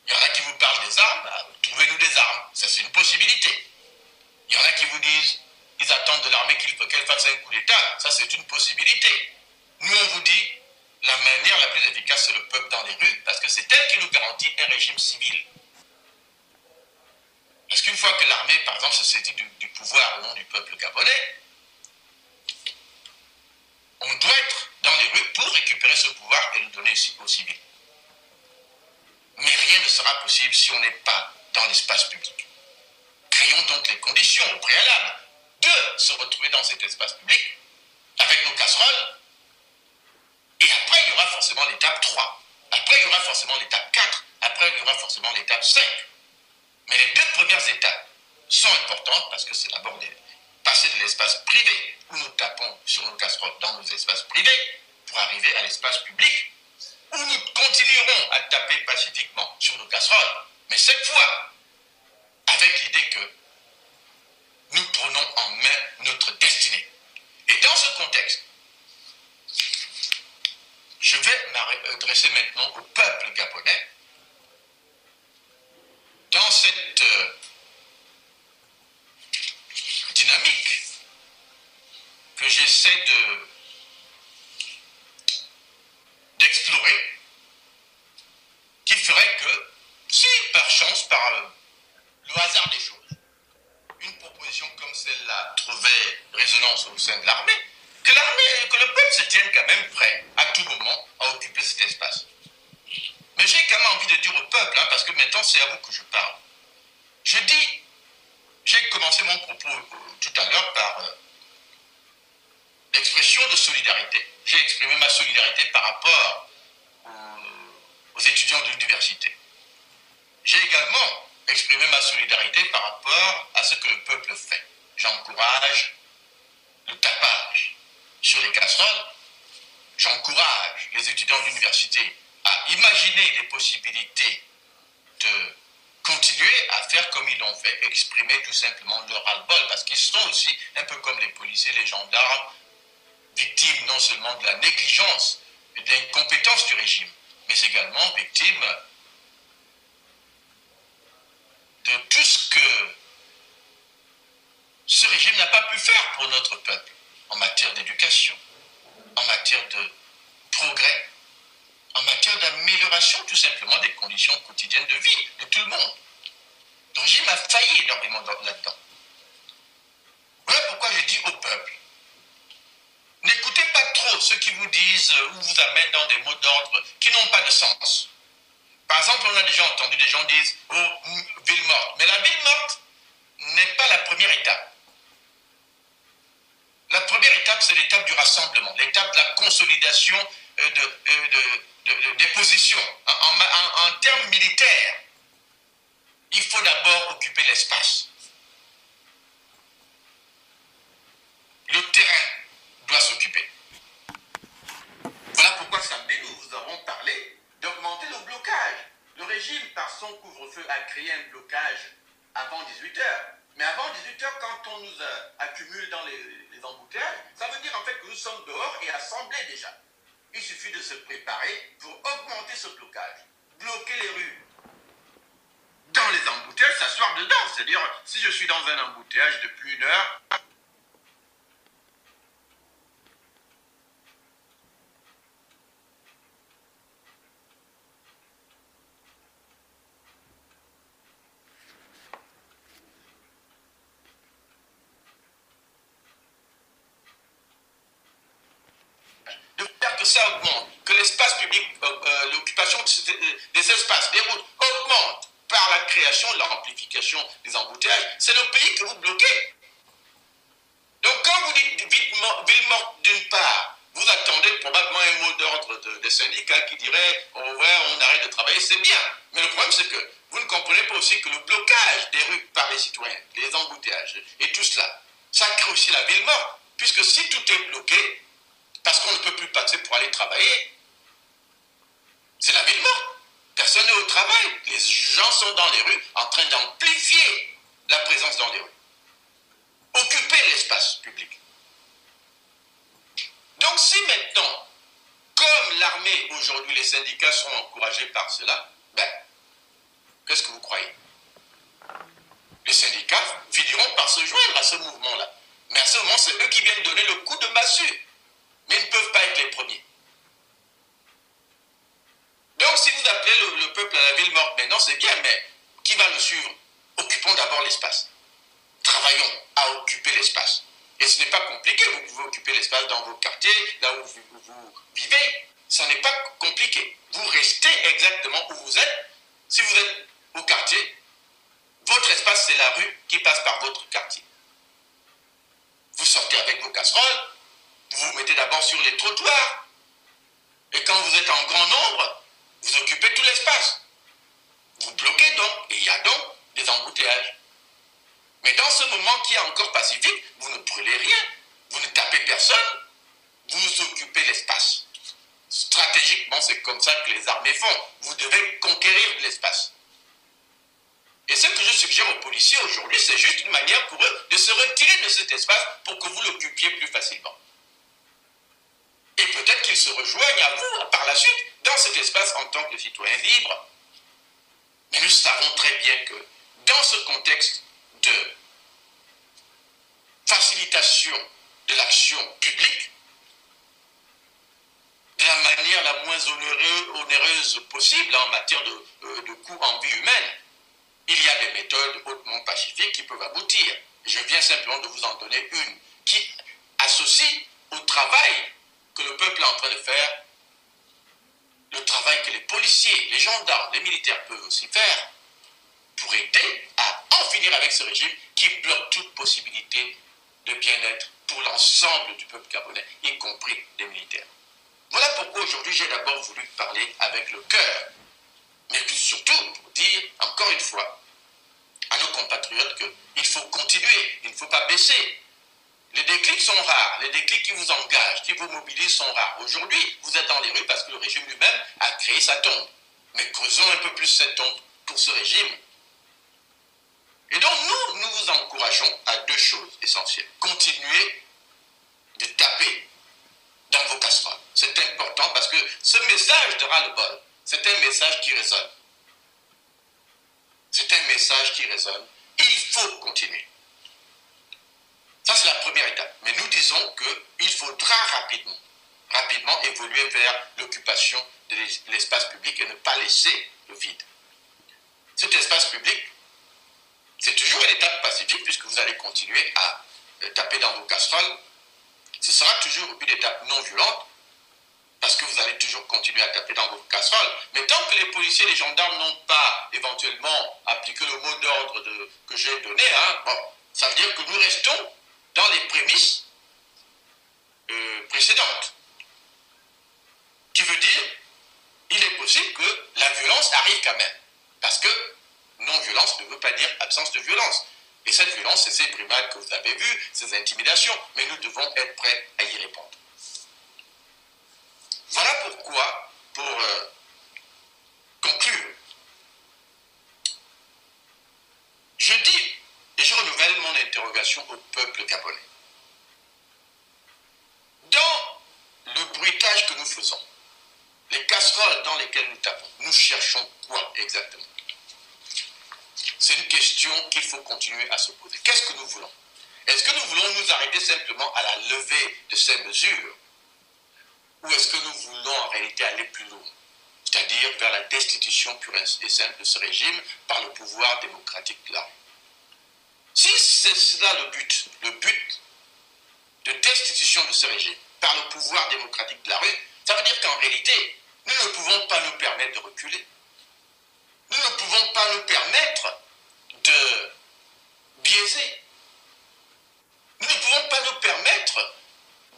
Il y en a qui vous parlent des armes, bah, trouvez-nous des armes, ça c'est une possibilité. Il y en a qui vous disent, ils attendent de l'armée qu'elle fasse un coup d'État, ça c'est une possibilité. Nous on vous dit, la manière la plus efficace c'est le peuple dans les rues, parce que c'est elle qui nous garantit un régime civil. Parce qu'une fois que l'armée, par exemple, se saisit du, pouvoir au nom du peuple gabonais, on doit être dans les rues pour récupérer ce pouvoir et le donner aux civils. Mais rien ne sera possible si on n'est pas dans l'espace public. Créons donc les conditions au préalable de se retrouver dans cet espace public avec nos casseroles. Et après, il y aura forcément l'étape 3. Après, il y aura forcément l'étape 4. Après, il y aura forcément l'étape 5. Mais les deux premières étapes sont importantes parce que c'est d'abord passer de l'espace privé où nous tapons sur nos casseroles dans nos espaces privés pour arriver à l'espace public où nous continuerons à taper pacifiquement sur nos casseroles, mais cette fois avec l'idée que nous prenons en main notre destinée. Et dans ce contexte, je vais m'adresser maintenant au peuple gabonais dans cette euh, dynamique que j'essaie de d'explorer, qui ferait que, si par chance, par le, le hasard des choses, comme celle-là trouvait résonance au sein de l'armée, que l'armée, que le peuple se tienne quand même prêt à tout moment à occuper cet espace. Mais j'ai quand même envie de dire au peuple, hein, parce que maintenant c'est à vous que je parle. Je dis, j'ai commencé mon propos euh, tout à l'heure par euh, l'expression de solidarité. J'ai exprimé ma solidarité par rapport aux, aux étudiants de l'université. J'ai également exprimé ma solidarité par rapport à ce que le peuple fait. J'encourage le tapage sur les casseroles. J'encourage les étudiants de l'université à imaginer des possibilités de continuer à faire comme ils l'ont fait, exprimer tout simplement leur ras-le-bol, parce qu'ils sont aussi, un peu comme les policiers, les gendarmes, victimes non seulement de la négligence et de l'incompétence du régime, mais également victimes de tout ce que ce régime n'a pas pu faire pour notre peuple. en matière d'éducation, en matière de progrès, en matière d'amélioration tout simplement des conditions quotidiennes de vie de tout le monde. Le régime a failli énormément là-dedans. Voilà pourquoi je dis au peuple, n'écoutez pas trop ceux qui vous disent ou vous amènent dans des mots d'ordre qui n'ont pas de sens. Par exemple, on a déjà entendu des gens dire « oh, ville morte. Mais la ville morte n'est pas la première étape. La première étape, c'est l'étape du rassemblement, l'étape de la consolidation euh, euh, des positions. en termes militaires, il faut d'abord occuper l'espace. Le terrain doit s'occuper. Voilà pourquoi samedi, nous vous avons parlé d'augmenter le blocage. Le régime, par son couvre-feu, a créé un blocage avant 18h. Mais avant 18h, quand on nous accumule dans les, les embouteillages, ça veut dire en fait que nous sommes dehors et assemblés déjà. Il suffit de se préparer pour augmenter ce blocage, bloquer les rues, dans les embouteillages, s'asseoir dedans. C'est-à-dire, si je suis dans un embouteillage depuis une heure, de faire que ça augmente, que l'espace public, euh, euh, l'occupation des espaces, des routes augmente par la création, des embouteillages, c'est le pays que vous bloquez. Donc quand vous dites ville morte d'une part, vous attendez probablement un mot d'ordre des syndicats qui dirait oh ouais, on arrête de travailler, c'est bien. Mais le problème, c'est que vous ne comprenez pas aussi que le blocage des rues par les citoyens, les embouteillages et tout cela, ça crée aussi la ville morte. Puisque si tout est bloqué, parce qu'on ne peut plus passer pour aller travailler, c'est la ville morte. Personne n'est au travail. Les gens sont dans les rues en train d'amplifier la présence dans les rues. Occuper l'espace public. Donc si maintenant, comme l'armée aujourd'hui, les syndicats sont encouragés par cela, ben, qu'est-ce que vous croyez? Les syndicats finiront par se joindre à ce mouvement-là. Mais à ce moment, c'est eux qui viennent donner le coup de massue. Mais ils ne peuvent pas être les premiers. Donc si vous appelez le, peuple à la ville morte maintenant, c'est bien, mais qui va le suivre? Occupons d'abord l'espace. Travaillons à occuper l'espace. Et ce n'est pas compliqué, vous pouvez occuper l'espace dans vos quartiers, là où vous, vivez. Ce n'est pas compliqué. Vous restez exactement où vous êtes. Si vous êtes au quartier, votre espace, c'est la rue qui passe par votre quartier. Vous sortez avec vos casseroles, vous vous mettez d'abord sur les trottoirs. Et quand vous êtes en grand nombre, vous occupez tout l'espace. Vous bloquez donc, et il y a donc des embouteillages. Mais dans ce moment qui est encore pacifique, vous ne brûlez rien, vous ne tapez personne, vous occupez l'espace. Stratégiquement, c'est comme ça que les armées font. Vous devez conquérir l'espace. Et ce que je suggère aux policiers aujourd'hui, c'est juste une manière pour eux de se retirer de cet espace pour que vous l'occupiez plus facilement. Et peut-être qu'ils se rejoignent à vous par la suite dans cet espace en tant que citoyens libres. Mais nous savons très bien que dans ce contexte de facilitation de l'action publique, de la manière la moins onéreuse possible en matière de, euh, de coûts en vie humaine, il y a des méthodes hautement pacifiques qui peuvent aboutir. Je viens simplement de vous en donner une qui associe au travail que le peuple est en train de faire, le travail que les policiers, les gendarmes, les militaires peuvent aussi faire pour aider à en finir avec ce régime qui bloque toute possibilité de bien-être pour l'ensemble du peuple gabonais, y compris les militaires. Voilà pourquoi aujourd'hui j'ai d'abord voulu parler avec le cœur, mais surtout pour dire, encore une fois, à nos compatriotes qu'il faut continuer, il ne faut pas baisser, les déclics sont rares, les déclics qui vous engagent, qui vous mobilisent sont rares. Aujourd'hui, vous êtes dans les rues parce que le régime lui-même a créé sa tombe. Mais creusons un peu plus cette tombe pour ce régime. Et donc nous, nous vous encourageons à deux choses essentielles. Continuez de taper dans vos casseroles. C'est important parce que ce message de ras-le-bol, c'est un message qui résonne. C'est un message qui résonne. Il faut continuer. Ça, c'est la première étape. Mais nous disons qu'il faudra rapidement, rapidement évoluer vers l'occupation de l'espace public et ne pas laisser le vide. Cet espace public, c'est toujours une étape pacifique puisque vous allez continuer à euh, taper dans vos casseroles. Ce sera toujours une étape non violente parce que vous allez toujours continuer à taper dans vos casseroles. Mais tant que les policiers et les gendarmes n'ont pas éventuellement appliqué le mot d'ordre que j'ai donné, hein, ça veut dire que nous restons les prémices euh, précédentes. Qui veut dire, il est possible que la violence arrive quand même. Parce que non-violence ne veut pas dire absence de violence. Et cette violence, c'est ces brimades que vous avez vues, ces intimidations, mais nous devons être prêts à y répondre. Voilà pourquoi, pour euh, conclure, je dis je renouvelle mon interrogation au peuple gabonais. Dans le bruitage que nous faisons, les casseroles dans lesquelles nous tapons, nous cherchons quoi exactement? C'est une question qu'il faut continuer à se poser. Qu'est-ce que nous voulons? Est-ce que nous voulons nous arrêter simplement à la levée de ces mesures? Ou est-ce que nous voulons en réalité aller plus loin? C'est-à-dire vers la destitution pure et simple de ce régime par le pouvoir démocratique de la Si c'est cela le but, le but de destitution de ce régime par le pouvoir démocratique de la rue, ça veut dire qu'en réalité, nous ne pouvons pas nous permettre de reculer. Nous ne pouvons pas nous permettre de biaiser. Nous ne pouvons pas nous permettre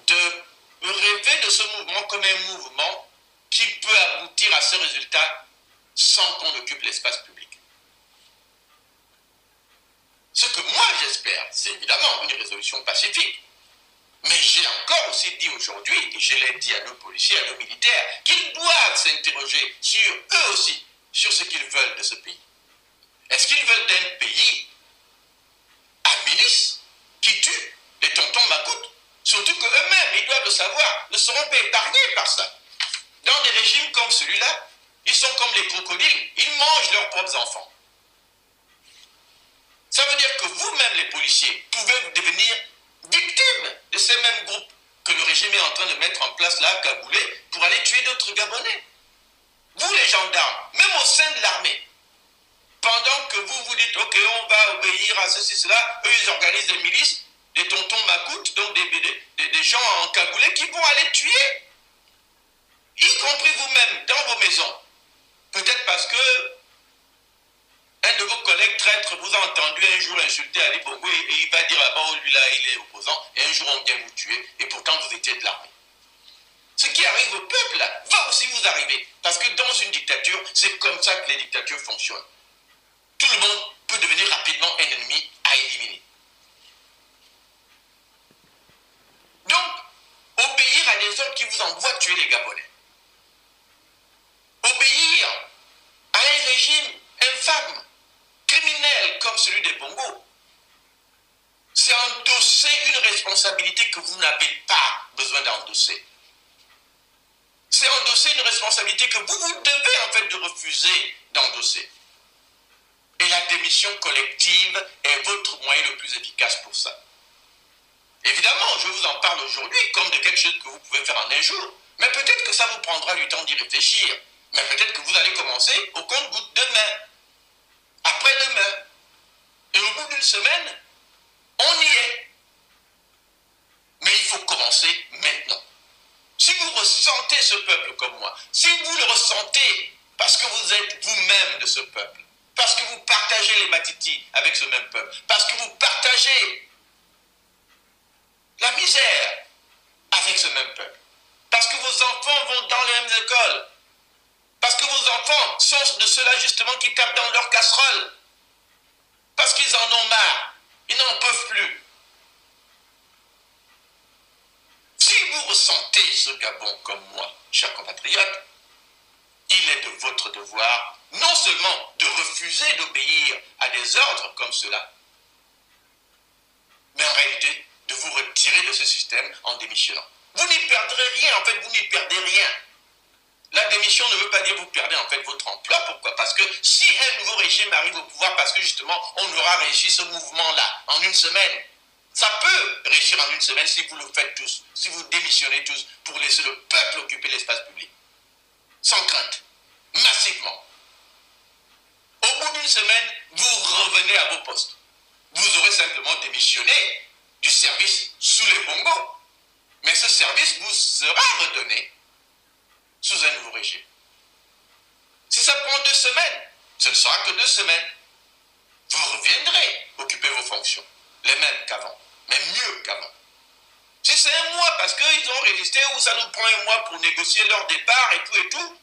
de rêver de ce mouvement comme un mouvement qui peut aboutir à ce résultat sans qu'on occupe l'espace public. Ce que moi j'espère, c'est évidemment une résolution pacifique. Mais j'ai encore aussi dit aujourd'hui, et je l'ai dit à nos policiers, à nos militaires, qu'ils doivent s'interroger sur eux aussi, sur ce qu'ils veulent de ce pays. Est-ce qu'ils veulent d'un pays à milice qui tue les tontons macoutes? Surtout qu'eux-mêmes, ils doivent le savoir, ne seront pas épargnés par ça. Dans des régimes comme celui-là, ils sont comme les crocodiles, ils mangent leurs propres enfants. Ça veut dire que vous-même, les policiers, pouvez devenir victimes de ces mêmes groupes que le régime est en train de mettre en place là à Kaboulé pour aller tuer d'autres Gabonais. Vous, les gendarmes, même au sein de l'armée, pendant que vous vous dites, OK, on va obéir à ceci, cela, eux, ils organisent des milices, des tontons macoutes, donc des, des, gens en cagoulé qui vont aller tuer, y compris vous-même, dans vos maisons. Peut-être parce que un de vos collègues traîtres vous a entendu un jour insulter Ali Bongo et, il va dire là-bas, oh, lui là, il est opposant, et un jour on vient vous tuer, et pourtant vous étiez de l'armée. Ce qui arrive au peuple, va aussi vous arriver. Parce que dans une dictature, c'est comme ça que les dictatures fonctionnent. Tout le monde peut devenir rapidement un ennemi à éliminer. Donc, obéir à des ordres qui vous envoient tuer les Gabonais. Obéir à un régime infâme criminel comme celui des Bongo, c'est endosser une responsabilité que vous n'avez pas besoin d'endosser. C'est endosser une responsabilité que vous, vous devez en fait de refuser d'endosser. Et la démission collective est votre moyen le plus efficace pour ça. Évidemment, je vous en parle aujourd'hui comme de quelque chose que vous pouvez faire en un jour. Mais peut-être que ça vous prendra du temps d'y réfléchir. Mais peut-être que vous allez commencer au compte-goutte demain après-demain. Et au bout d'une semaine, on y est. Mais il faut commencer maintenant. Si vous ressentez ce peuple comme moi, si vous le ressentez parce que vous êtes vous-même de ce peuple, parce que vous partagez les Matiti avec ce même peuple, parce que vous partagez la misère avec ce même peuple, parce que vos enfants vont dans les mêmes écoles, parce que vos enfants sont de ceux-là justement qui tapent dans leur casserole. Parce qu'ils en ont marre. Ils n'en peuvent plus. Si vous ressentez ce Gabon comme moi, chers compatriotes, il est de votre devoir non seulement de refuser d'obéir à des ordres comme cela, mais en réalité de vous retirer de ce système en démissionnant. Vous n'y perdrez rien, en fait, vous n'y perdez rien. La démission ne veut pas dire vous perdez en fait votre emploi. Pourquoi? Parce que si un nouveau régime arrive au pouvoir, parce que justement on aura régi ce mouvement-là en une semaine, Ça peut réussir en une semaine si vous le faites tous, si vous démissionnez tous pour laisser le peuple occuper l'espace public. Sans crainte, massivement. Au bout d'une semaine, vous revenez à vos postes. Vous aurez simplement démissionné du service sous les bongos. Mais ce service vous sera redonné sous un nouveau régime. Si ça prend deux semaines, ce ne sera que deux semaines. Vous reviendrez occuper vos fonctions, les mêmes qu'avant, mais mieux qu'avant. Si c'est un mois parce qu'ils ont résisté ou ça nous prend un mois pour négocier leur départ et tout et tout,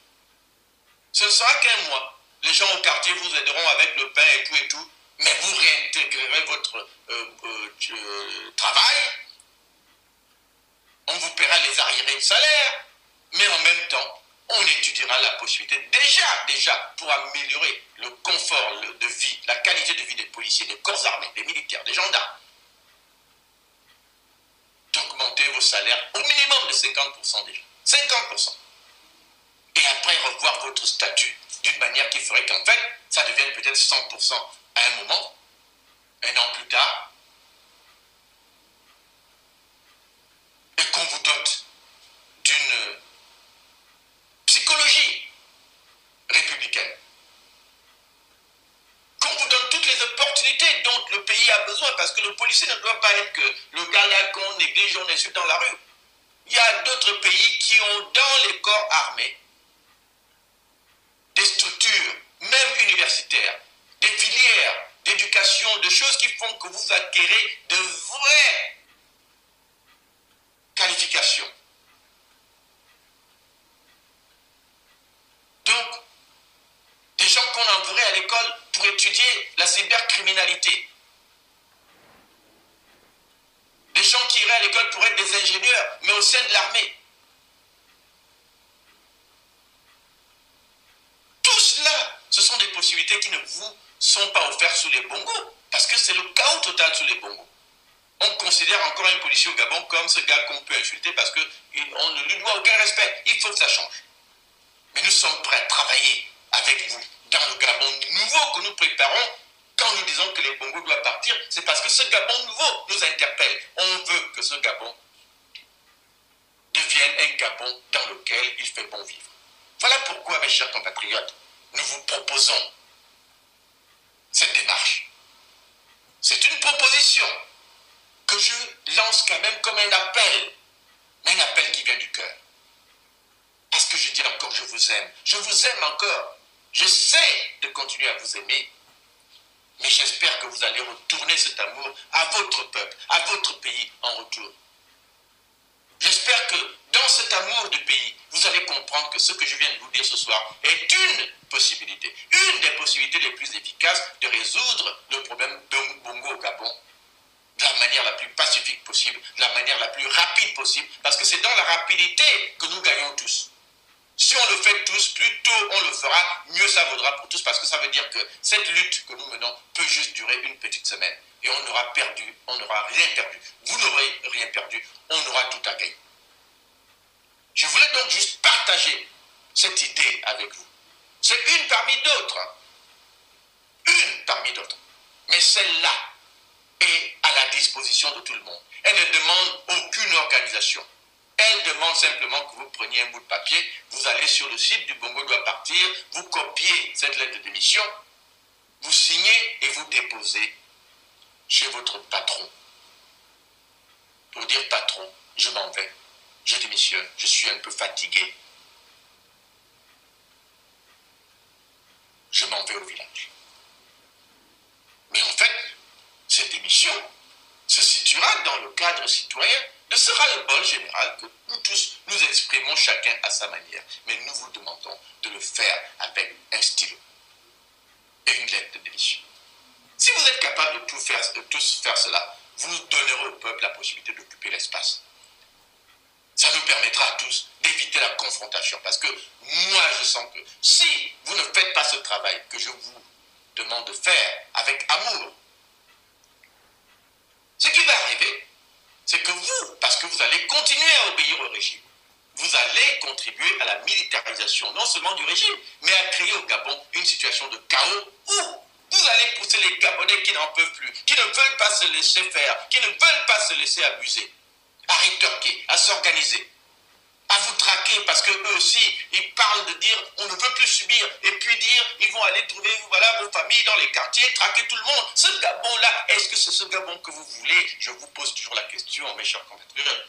ce ne sera qu'un mois. Les gens au quartier vous aideront avec le pain et tout et tout, mais vous réintégrerez votre euh, euh, euh, travail. On vous paiera les arriérés de salaire, mais en même temps, on étudiera la possibilité, déjà, déjà, pour améliorer le confort de vie, la qualité de vie des policiers, des corps armés, des militaires, des gendarmes, d'augmenter vos salaires au minimum de 50% déjà. 50%. Et après revoir votre statut d'une manière qui ferait qu'en fait, ça devienne peut-être 100% à un moment, un an plus tard, et qu'on vous dote d'une psychologie républicaine. Qu'on vous donne toutes les opportunités dont le pays a besoin, parce que le policier ne doit pas être que le gars là qu'on néglige, on insulte dans la rue. Il y a d'autres pays qui ont dans les corps armés des structures, même universitaires, des filières d'éducation, de choses qui font que vous acquérez de vraies qualifications. Des gens qu'on enverrait à l'école pour étudier la cybercriminalité. Des gens qui iraient à l'école pour être des ingénieurs, mais au sein de l'armée. Tout cela, ce sont des possibilités qui ne vous sont pas offertes sous les bongos, parce que c'est le chaos total sous les bongos. On considère encore un policier au Gabon comme ce gars qu'on peut insulter parce qu'on ne lui doit aucun respect. Il faut que ça change. Mais nous sommes prêts à travailler avec vous dans le Gabon nouveau que nous préparons. Quand nous disons que les Bongos doivent partir, c'est parce que ce Gabon nouveau nous interpelle. On veut que ce Gabon devienne un Gabon dans lequel il fait bon vivre. Voilà pourquoi, mes chers compatriotes, nous vous proposons cette démarche. C'est une proposition que je lance quand même comme un appel, mais un appel qui vient du cœur. Parce que je dis encore, je vous aime. Je vous aime encore. J'essaie de continuer à vous aimer. Mais j'espère que vous allez retourner cet amour à votre peuple, à votre pays en retour. J'espère que dans cet amour du pays, vous allez comprendre que ce que je viens de vous dire ce soir est une possibilité, une des possibilités les plus efficaces de résoudre le problème de Bongo au Gabon de la manière la plus pacifique possible, de la manière la plus rapide possible, parce que c'est dans la rapidité que nous gagnons tous. Si on le fait tous, plus tôt on le fera, mieux ça vaudra pour tous, parce que ça veut dire que cette lutte que nous menons peut juste durer une petite semaine. Et on aura perdu, on n'aura rien perdu. Vous n'aurez rien perdu, on aura tout à gagner. Je voulais donc juste partager cette idée avec vous. C'est une parmi d'autres. Une parmi d'autres. Mais celle-là est à la disposition de tout le monde. Elle ne demande aucune organisation. Elle demande simplement que vous preniez un bout de papier, vous allez sur le site du Bongo doit partir, vous copiez cette lettre de démission, vous signez et vous déposez chez votre patron. Pour dire patron, je m'en vais, je démissionne, je suis un peu fatigué. Je m'en vais au village. Mais en fait, cette démission se situera dans le cadre citoyen de ce ras-le-bol général que nous tous nous exprimons chacun à sa manière. Mais nous vous demandons de le faire avec un stylo et une lettre démission. Si vous êtes capable de tous faire cela, vous donnerez au peuple la possibilité d'occuper l'espace. Ça nous permettra à tous d'éviter la confrontation. Parce que moi, je sens que si vous ne faites pas ce travail que je vous demande de faire avec amour, ce qui va arriver, c'est que vous, parce que vous allez continuer à obéir au régime, vous allez contribuer à la militarisation non seulement du régime, mais à créer au Gabon une situation de chaos où Vous allez pousser les Gabonais qui n'en peuvent plus, qui ne veulent pas se laisser faire, qui ne veulent pas se laisser abuser, à rétorquer, à s'organiser, à vous traquer parce que eux aussi, ils parlent de dire on ne veut plus subir et puis dire ils vont aller trouver voilà vos familles dans les quartiers, traquer tout le monde. Ce Gabon-là, est-ce que c'est ce Gabon que vous voulez? Je vous pose toujours la question, mes chers compatriotes.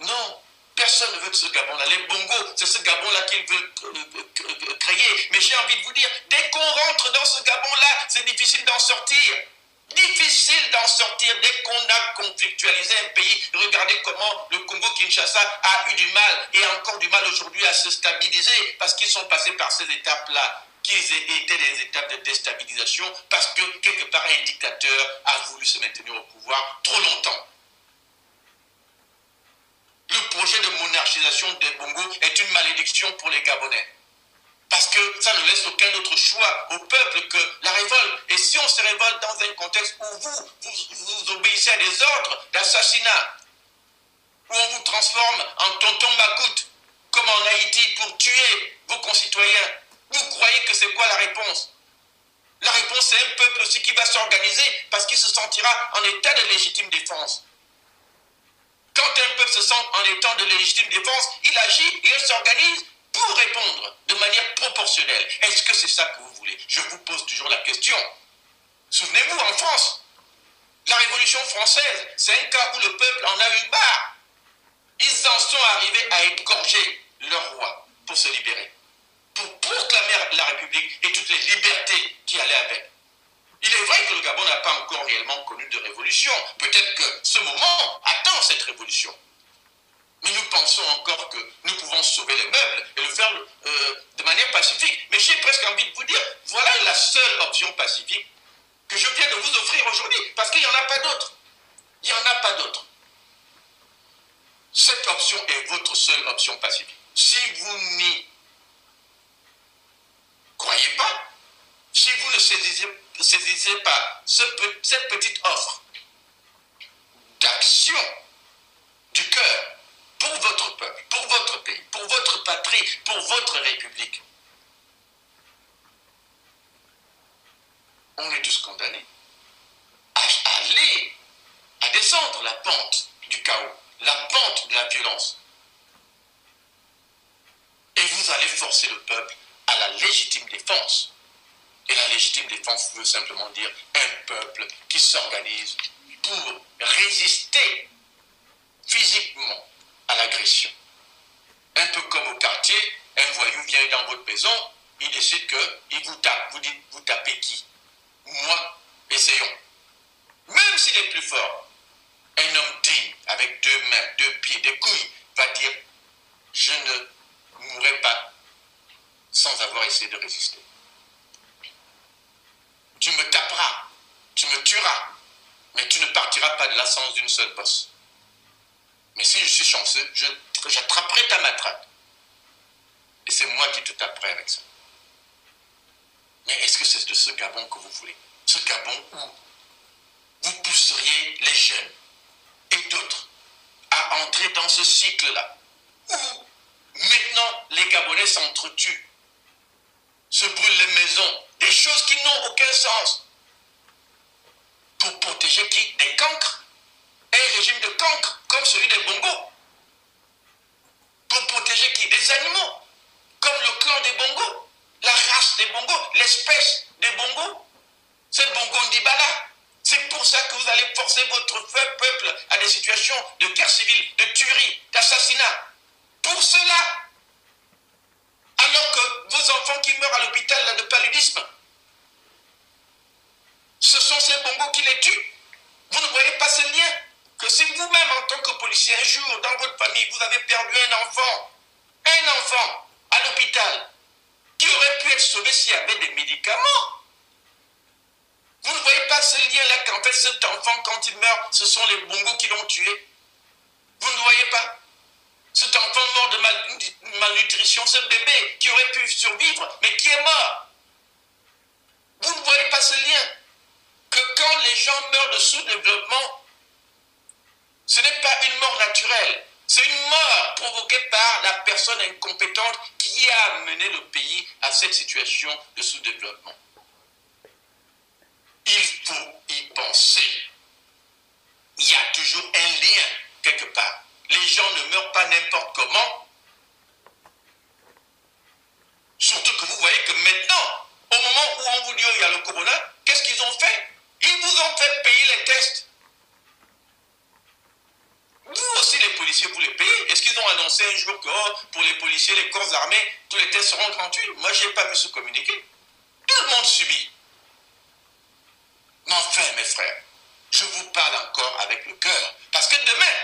Non, Personne ne veut de ce Gabon-là. Les bongos, c'est ce Gabon-là qu'ils veulent euh, créer. Mais j'ai envie de vous dire, dès qu'on rentre dans ce Gabon-là, c'est difficile d'en sortir. Difficile d'en sortir dès qu'on a conflictualisé un pays. Regardez comment le Congo-Kinshasa a eu du mal et encore du mal aujourd'hui à se stabiliser parce qu'ils sont passés par ces étapes-là qui étaient des étapes de déstabilisation parce que quelque part un dictateur a voulu se maintenir au pouvoir trop longtemps. Le projet de monarchisation des Bongo est une malédiction pour les Gabonais. Parce que ça ne laisse aucun autre choix au peuple que la révolte. Et si on se révolte dans un contexte où vous, vous, obéissez à des ordres d'assassinat, où on vous transforme en tonton Makout, comme en Haïti, pour tuer vos concitoyens, vous croyez que c'est quoi la réponse? La réponse, c'est un peuple aussi qui va s'organiser parce qu'il se sentira en état de légitime défense. Quand un peuple se sent en état de légitime défense, il agit et il s'organise pour répondre de manière proportionnelle. Est-ce que c'est ça que vous voulez? Je vous pose toujours la question. Souvenez-vous, en France, la Révolution française, c'est un cas où le peuple en a eu marre. Ils en sont arrivés à égorger leur roi pour se libérer, pour proclamer la République et toutes les libertés qui allaient avec. Il est vrai que le Gabon n'a pas encore réellement connu de révolution. Peut-être que ce moment attend cette révolution. Mais nous pensons encore que nous pouvons sauver les meubles et le faire euh, de manière pacifique. Mais j'ai presque envie de vous dire, voilà la seule option pacifique que je viens de vous offrir aujourd'hui, parce qu'il n'y en a pas d'autre. Il n'y en a pas d'autre. Cette option est votre seule option pacifique. Si vous n'y croyez pas, si vous ne saisissez pas cette petite offre d'action du cœur pour votre peuple, pour votre pays, pour votre patrie, pour votre république, on est tous condamnés à aller, à descendre la pente du chaos, la pente de la violence. Et vous allez forcer le peuple à la légitime défense. Et la légitime défense veut simplement dire un peuple qui s'organise pour résister physiquement à l'agression. Un peu comme au quartier, un voyou vient dans votre maison, il décide qu'il vous tape. Vous dites, vous tapez qui? Moi, essayons. Même s'il est plus fort, un homme digne, avec deux mains, deux pieds, des couilles, va dire, je ne mourrai pas sans avoir essayé de résister tu me taperas, tu me tueras, mais tu ne partiras pas de la d'une seule bosse. Mais si je suis chanceux, j'attraperai ta matraque. Et c'est moi qui te taperai avec ça. Mais est-ce que c'est de ce Gabon que vous voulez? Ce Gabon où vous pousseriez les jeunes et d'autres à entrer dans ce cycle-là. Où maintenant les Gabonais s'entretuent, se brûlent les maisons, des choses qui n'ont aucun sens. Pour protéger qui? Des cancres? Un régime de cancres comme celui des bongos. Pour protéger qui? Des animaux. Comme le clan des bongos. La race des bongos. L'espèce des bongos. C'est bongo Ndibala. C'est pour ça que vous allez forcer votre peuple à des situations de guerre civile, de tuerie, d'assassinat. Pour cela, alors que vos enfants qui meurent à l'hôpital de paludisme, ce sont ces bongos qui les tuent. Vous ne voyez pas ce lien? Que si vous-même, en tant que policier, un jour, dans votre famille, vous avez perdu un enfant, un enfant à l'hôpital, qui aurait pu être sauvé s'il y avait des médicaments, vous ne voyez pas ce lien-là qu'en fait cet enfant, quand il meurt, ce sont les bongos qui l'ont tué? Vous ne voyez pas? Cet enfant mort de malnutrition, ce bébé qui aurait pu survivre, mais qui est mort. Vous ne voyez pas ce lien? Que quand les gens meurent de sous-développement, ce n'est pas une mort naturelle, c'est une mort provoquée par la personne incompétente qui a amené le pays à cette situation de sous-développement. Il faut y penser. Il y a toujours un lien quelque part. Les gens ne meurent pas n'importe comment. Surtout que vous voyez que maintenant, au moment où on vous dit qu'il y a le corona, qu'est-ce qu'ils ont fait? Ils vous ont fait payer les tests. Vous aussi, les policiers, vous les payez. Est-ce qu'ils ont annoncé un jour que oh, pour les policiers, les corps armés, tous les tests seront gratuits? Moi, je n'ai pas vu ce communiqué. Tout le monde subit. Mais enfin, mes frères, je vous parle encore avec le cœur. Parce que demain,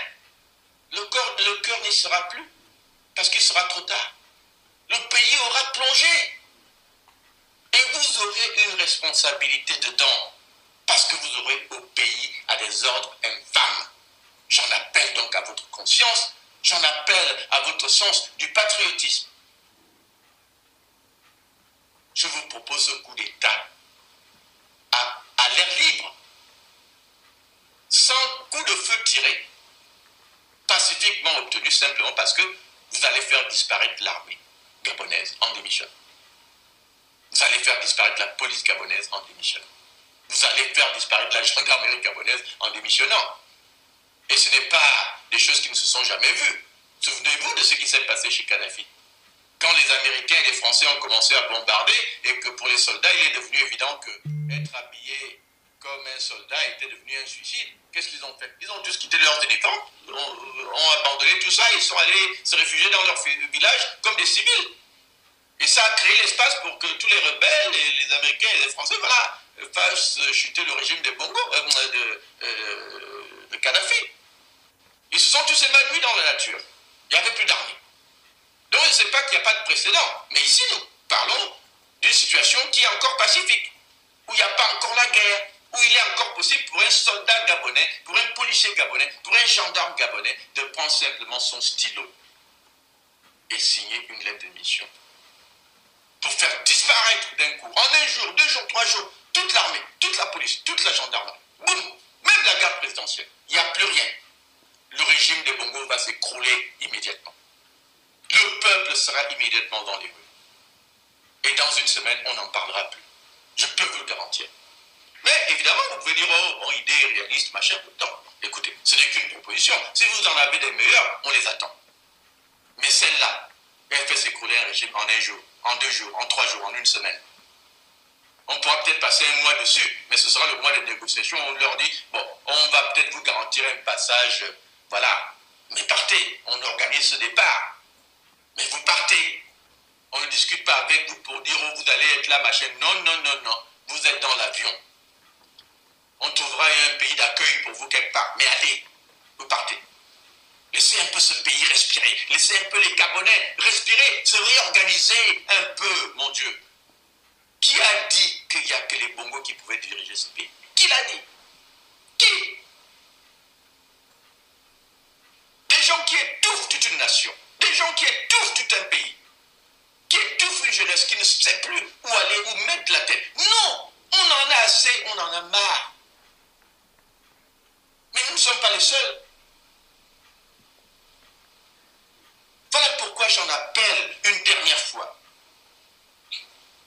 le, le cœur n'y sera plus. Parce qu'il sera trop tard. Le pays aura plongé. Et vous aurez une responsabilité dedans. Parce que vous aurez au pays à des ordres infâmes. J'en appelle donc à votre conscience, j'en appelle à votre sens du patriotisme. Je vous propose un coup d'État à, à l'air libre, sans coup de feu tiré, pacifiquement obtenu simplement parce que vous allez faire disparaître l'armée gabonaise en démission. Vous allez faire disparaître la police gabonaise en démissionnant. Vous allez faire disparaître la gendarmerie gabonaise en démissionnant. Et ce n'est pas des choses qui ne se sont jamais vues. Souvenez-vous de ce qui s'est passé chez Kadhafi. Quand les Américains et les Français ont commencé à bombarder et que pour les soldats, il est devenu évident que être habillé comme un soldat était devenu un suicide, qu'est-ce qu'ils ont fait? Ils ont tous quitté leurs éléphants, ont, ont abandonné tout ça, ils sont allés se réfugier dans leur village comme des civils. Et ça a créé l'espace pour que tous les rebelles, les Américains et les Français, voilà, fassent chuter le régime des Bongo, euh, de, euh, de Kadhafi. Ils se sont tous évanouis dans la nature. Il n'y avait plus d'armée. Donc je ne sais pas qu'il n'y a pas de précédent. Mais ici, nous parlons d'une situation qui est encore pacifique, où il n'y a pas encore la guerre, où il est encore possible pour un soldat gabonais, pour un policier gabonais, pour un gendarme gabonais de prendre simplement son stylo et signer une lettre de mission. Pour faire disparaître d'un coup, en un jour, deux jours, trois jours, toute l'armée, toute la police, toute la gendarmerie. Boum Même la garde présidentielle. Il n'y a plus rien. Le régime des Bongo va s'écrouler immédiatement. Le peuple sera immédiatement dans les rues. Et dans une semaine, on n'en parlera plus. Je peux vous le garantir. Mais évidemment, vous pouvez dire, oh, bon, idée réaliste, machin, non. Écoutez, ce n'est qu'une proposition. Si vous en avez des meilleures, on les attend. Mais celle-là, elle fait s'écrouler un régime en un jour, en deux jours, en trois jours, en une semaine. On pourra peut-être passer un mois dessus, mais ce sera le mois de négociation. On leur dit, bon, on va peut-être vous garantir un passage, voilà, mais partez, on organise ce départ. Mais vous partez. On ne discute pas avec vous pour dire, oh, vous allez être là, machin. Non, non, non, non. Vous êtes dans l'avion. On trouvera un pays d'accueil pour vous quelque part. Mais allez, vous partez. Laissez un peu ce pays respirer. Laissez un peu les Gabonais respirer, se réorganiser un peu, mon Dieu. Qui a dit qu'il n'y a que les Bongos qui pouvaient diriger ce pays? Qui l'a dit? Qui Des gens qui étouffent toute une nation. Des gens qui étouffent tout un pays. Qui étouffent une jeunesse qui ne sait plus où aller, où mettre la tête. Non On en a assez, on en a marre. Mais nous ne sommes pas les seuls. Voilà pourquoi j'en appelle une dernière fois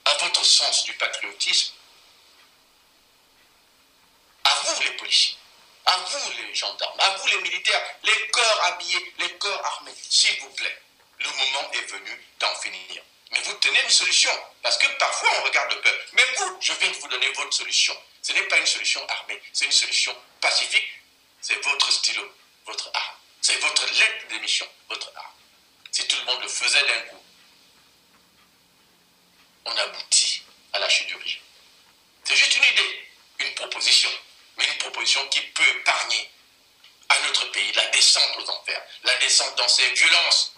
à votre sens du patriotisme, à vous les policiers, à vous les gendarmes, à vous les militaires, les corps habillés, les corps armés, s'il vous plaît, le moment est venu d'en finir. Mais vous tenez une solution, parce que parfois on regarde le peuple. Mais vous, je viens de vous donner votre solution. Ce n'est pas une solution armée, c'est une solution pacifique. C'est votre stylo, votre arme. C'est votre lettre d'émission, votre arme. Si tout le monde le faisait d'un coup, on aboutit à la chute du régime. C'est juste une idée, une proposition, mais une proposition qui peut épargner à notre pays la descente aux enfers, la descente dans ces violences,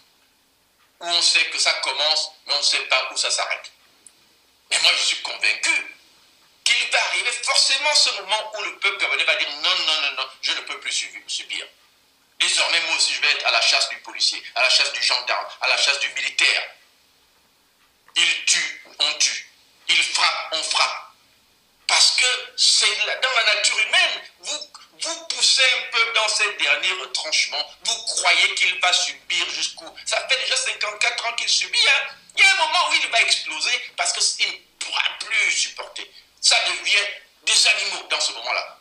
où on sait que ça commence, mais on ne sait pas où ça s'arrête. Mais moi, je suis convaincu qu'il va arriver forcément ce moment où le peuple gabonais va dire non, non, non, non, je ne peux plus subir. Désormais, moi aussi, je vais être à la chasse du policier, à la chasse du gendarme, à la chasse du militaire. Il tue, on tue. Il frappe, on frappe. Parce que c'est dans la nature humaine. Vous, vous poussez un peu dans ces derniers retranchements. Vous croyez qu'il va subir jusqu'où? Ça fait déjà 54 ans qu'il subit. Hein? Il y a un moment où il va exploser parce qu'il ne pourra plus supporter. Ça devient des animaux dans ce moment-là.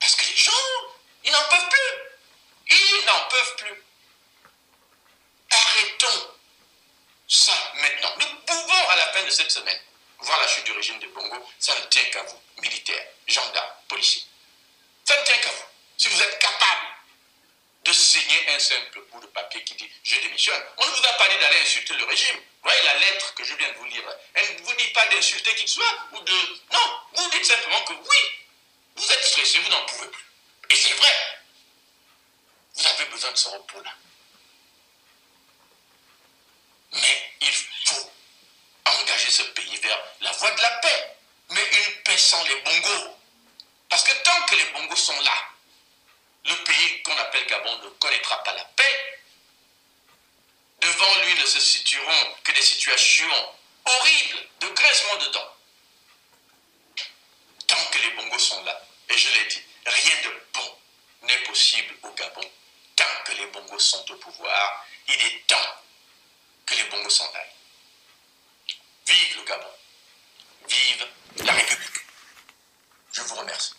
Parce que les gens, ils n'en peuvent plus. Ils n'en peuvent plus. Arrêtons ça maintenant. Nous pouvons, à la fin de cette semaine, voir la chute du régime de Bongo. Ça ne tient qu'à vous, militaires, gendarmes, policiers. Ça ne tient qu'à vous. Si vous êtes capable de signer un simple bout de papier qui dit je démissionne. On ne vous a pas dit d'aller insulter le régime. Voyez la lettre que je viens de vous lire. Elle ne vous dit pas d'insulter qui que ce soit ou de. Non, vous dites simplement que oui, vous êtes stressé, vous n'en pouvez plus. Et c'est vrai. Vous avez besoin de ce repos-là. Mais il faut engager ce pays vers la voie de la paix. Mais une paix sans les bongos. Parce que tant que les bongos sont là, le pays qu'on appelle Gabon ne connaîtra pas la paix. Devant lui ne se situeront que des situations horribles de graissement de dents. Tant que les bongos sont là, et je l'ai dit, rien de bon n'est possible au Gabon. Tant que les bongos sont au pouvoir, il est temps que les bongos s'en aillent. Vive le Gabon. Vive la République. Je vous remercie.